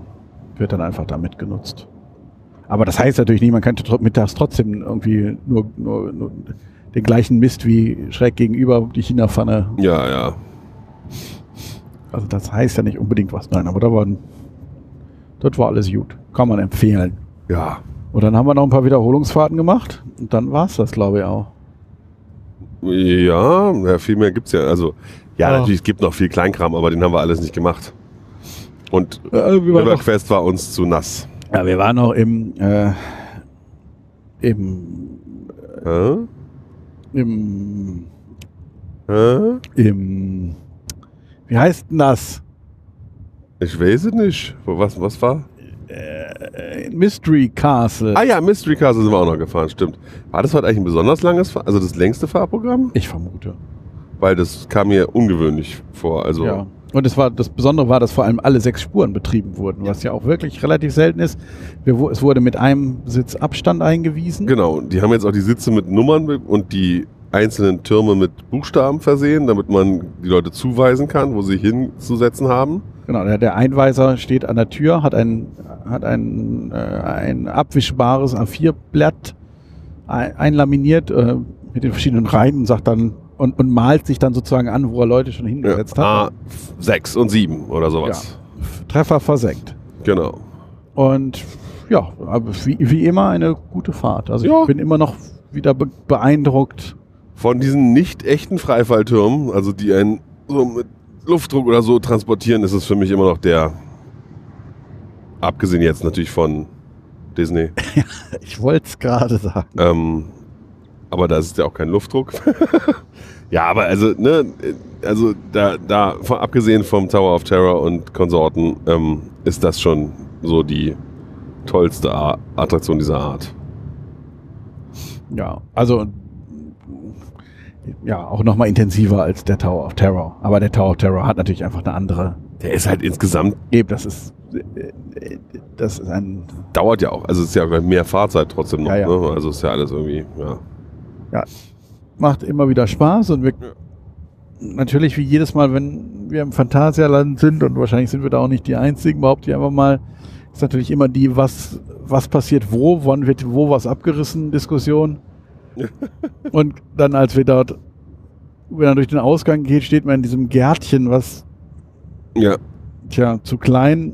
wird dann einfach da mitgenutzt. Aber das heißt natürlich nicht, man könnte tro- mittags trotzdem irgendwie nur, nur, nur den gleichen Mist wie schräg gegenüber die China-Pfanne. Ja, ja. Also das heißt ja nicht unbedingt was. Nein, aber da waren, dort war alles gut. Kann man empfehlen. Ja. Und dann haben wir noch ein paar Wiederholungsfahrten gemacht und dann war es das, glaube ich, auch. Ja, ja viel mehr gibt's ja. Also, ja, Ja. natürlich, es gibt noch viel Kleinkram, aber den haben wir alles nicht gemacht. Und Äh, noch- Riverquest war uns zu nass. Ja, wir waren noch im, äh, im, Hä? im, Hä? im, wie heißt denn das? Ich weiß es nicht. Was, was war? Äh, Mystery Castle. Ah ja, Mystery Castle sind wir auch noch gefahren, stimmt. War das heute eigentlich ein besonders langes, also das längste Fahrprogramm? Ich vermute. Weil das kam mir ungewöhnlich vor. Also, Ja. Und es war, das Besondere war, dass vor allem alle sechs Spuren betrieben wurden, was ja auch wirklich relativ selten ist. Wir, es wurde mit einem Sitz Abstand eingewiesen. genau. Die haben jetzt auch die Sitze mit Nummern und die einzelnen Türme mit Buchstaben versehen, damit man die Leute zuweisen kann, wo sie hinzusetzen haben. Genau, der, Einweiser steht an der Tür, hat ein, hat ein, äh, ein abwischbares A4-Blatt ein, einlaminiert äh, mit den verschiedenen Reihen und sagt dann und, und malt sich dann sozusagen an, wo er Leute schon hingesetzt Ah, hat. sechs und sieben oder sowas. Treffer versenkt. Genau. Und ja, wie, wie immer eine gute Fahrt. Also Ja. ich bin immer noch wieder be beeindruckt. Von diesen nicht echten Freifalltürmen, also die einen so mit Luftdruck oder so transportieren, ist es für mich immer noch der. Abgesehen jetzt natürlich von Disney. <laughs> Ich wollte es gerade sagen. Ähm, aber da ist ja auch kein Luftdruck. <laughs> ja, aber also, ne, also da, da von, abgesehen vom Tower of Terror und Konsorten, ähm, ist das schon so die tollste Attraktion dieser Art. Ja, also ja, auch nochmal intensiver als der Tower of Terror. Aber der Tower of Terror hat natürlich einfach eine andere. Der ist halt insgesamt, Eben, das ist das ist ein dauert ja auch, also es ist ja mehr Fahrzeit trotzdem noch, Ja, ja. Ne? also ist ja alles irgendwie, ja. macht immer wieder Spaß und wir natürlich wie jedes Mal, wenn wir im Phantasialand sind und wahrscheinlich sind wir da auch nicht die einzigen, behaupte ich einfach mal, ist natürlich immer die was was passiert wo, wann wird wo was abgerissen Diskussion. <laughs> und dann als wir dort wenn er durch den Ausgang geht, steht man in diesem Gärtchen, was Ja, tja, zu klein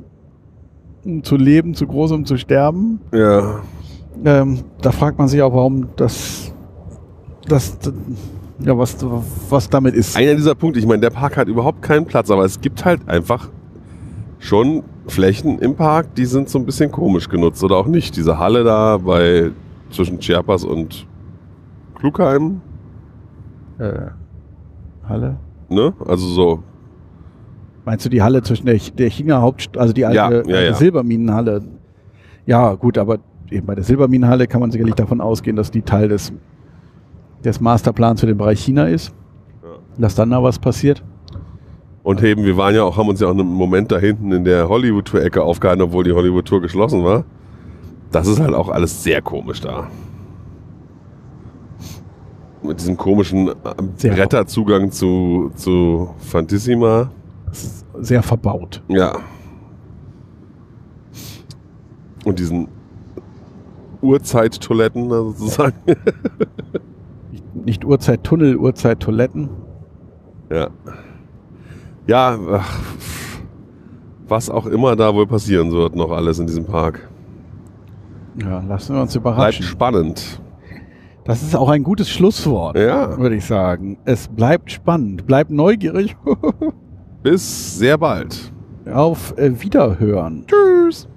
um zu leben, zu groß um zu sterben. ja, Ähm, da fragt man sich auch, warum das, das, ja, was, was damit ist. einer dieser Punkte, ich meine, der Park hat überhaupt keinen Platz, aber es gibt halt einfach schon Flächen im Park, die sind so ein bisschen komisch genutzt oder auch nicht. Diese Halle da bei zwischen Chiapas und Klugheim, Äh, Halle? ne? Also so, Meinst du die Halle zwischen der, der China Hauptstadt, also die alte, Ja, ja, ja. Silberminenhalle? Ja, gut, aber eben bei der Silberminenhalle kann man sicherlich davon ausgehen, dass die Teil des, des Masterplans für den Bereich China ist. Ja. Dass dann da was passiert. und eben, wir waren ja auch, haben uns ja auch einen Moment da hinten in der Hollywood-Tour-Ecke aufgehalten, obwohl die Hollywood-Tour geschlossen war. Das ist halt auch alles sehr komisch da. Mit diesem komischen äh, Sehr. Bretterzugang zu, zu Fantissima. Sehr verbaut. Ja. Und diesen Uhrzeittoiletten da sozusagen. <laughs> Nicht, nicht Uhrzeit-Tunnel, Uhrzeit-Toiletten. ja. Ja, ach, was auch immer da wohl passieren wird, noch alles in diesem Park. Ja, lassen wir uns Bleibt überraschen. spannend. Das ist auch ein gutes Schlusswort, Ja. würde ich sagen. Es bleibt spannend, bleibt neugierig. <laughs> Bis sehr bald. Auf äh, Wiederhören. Tschüss.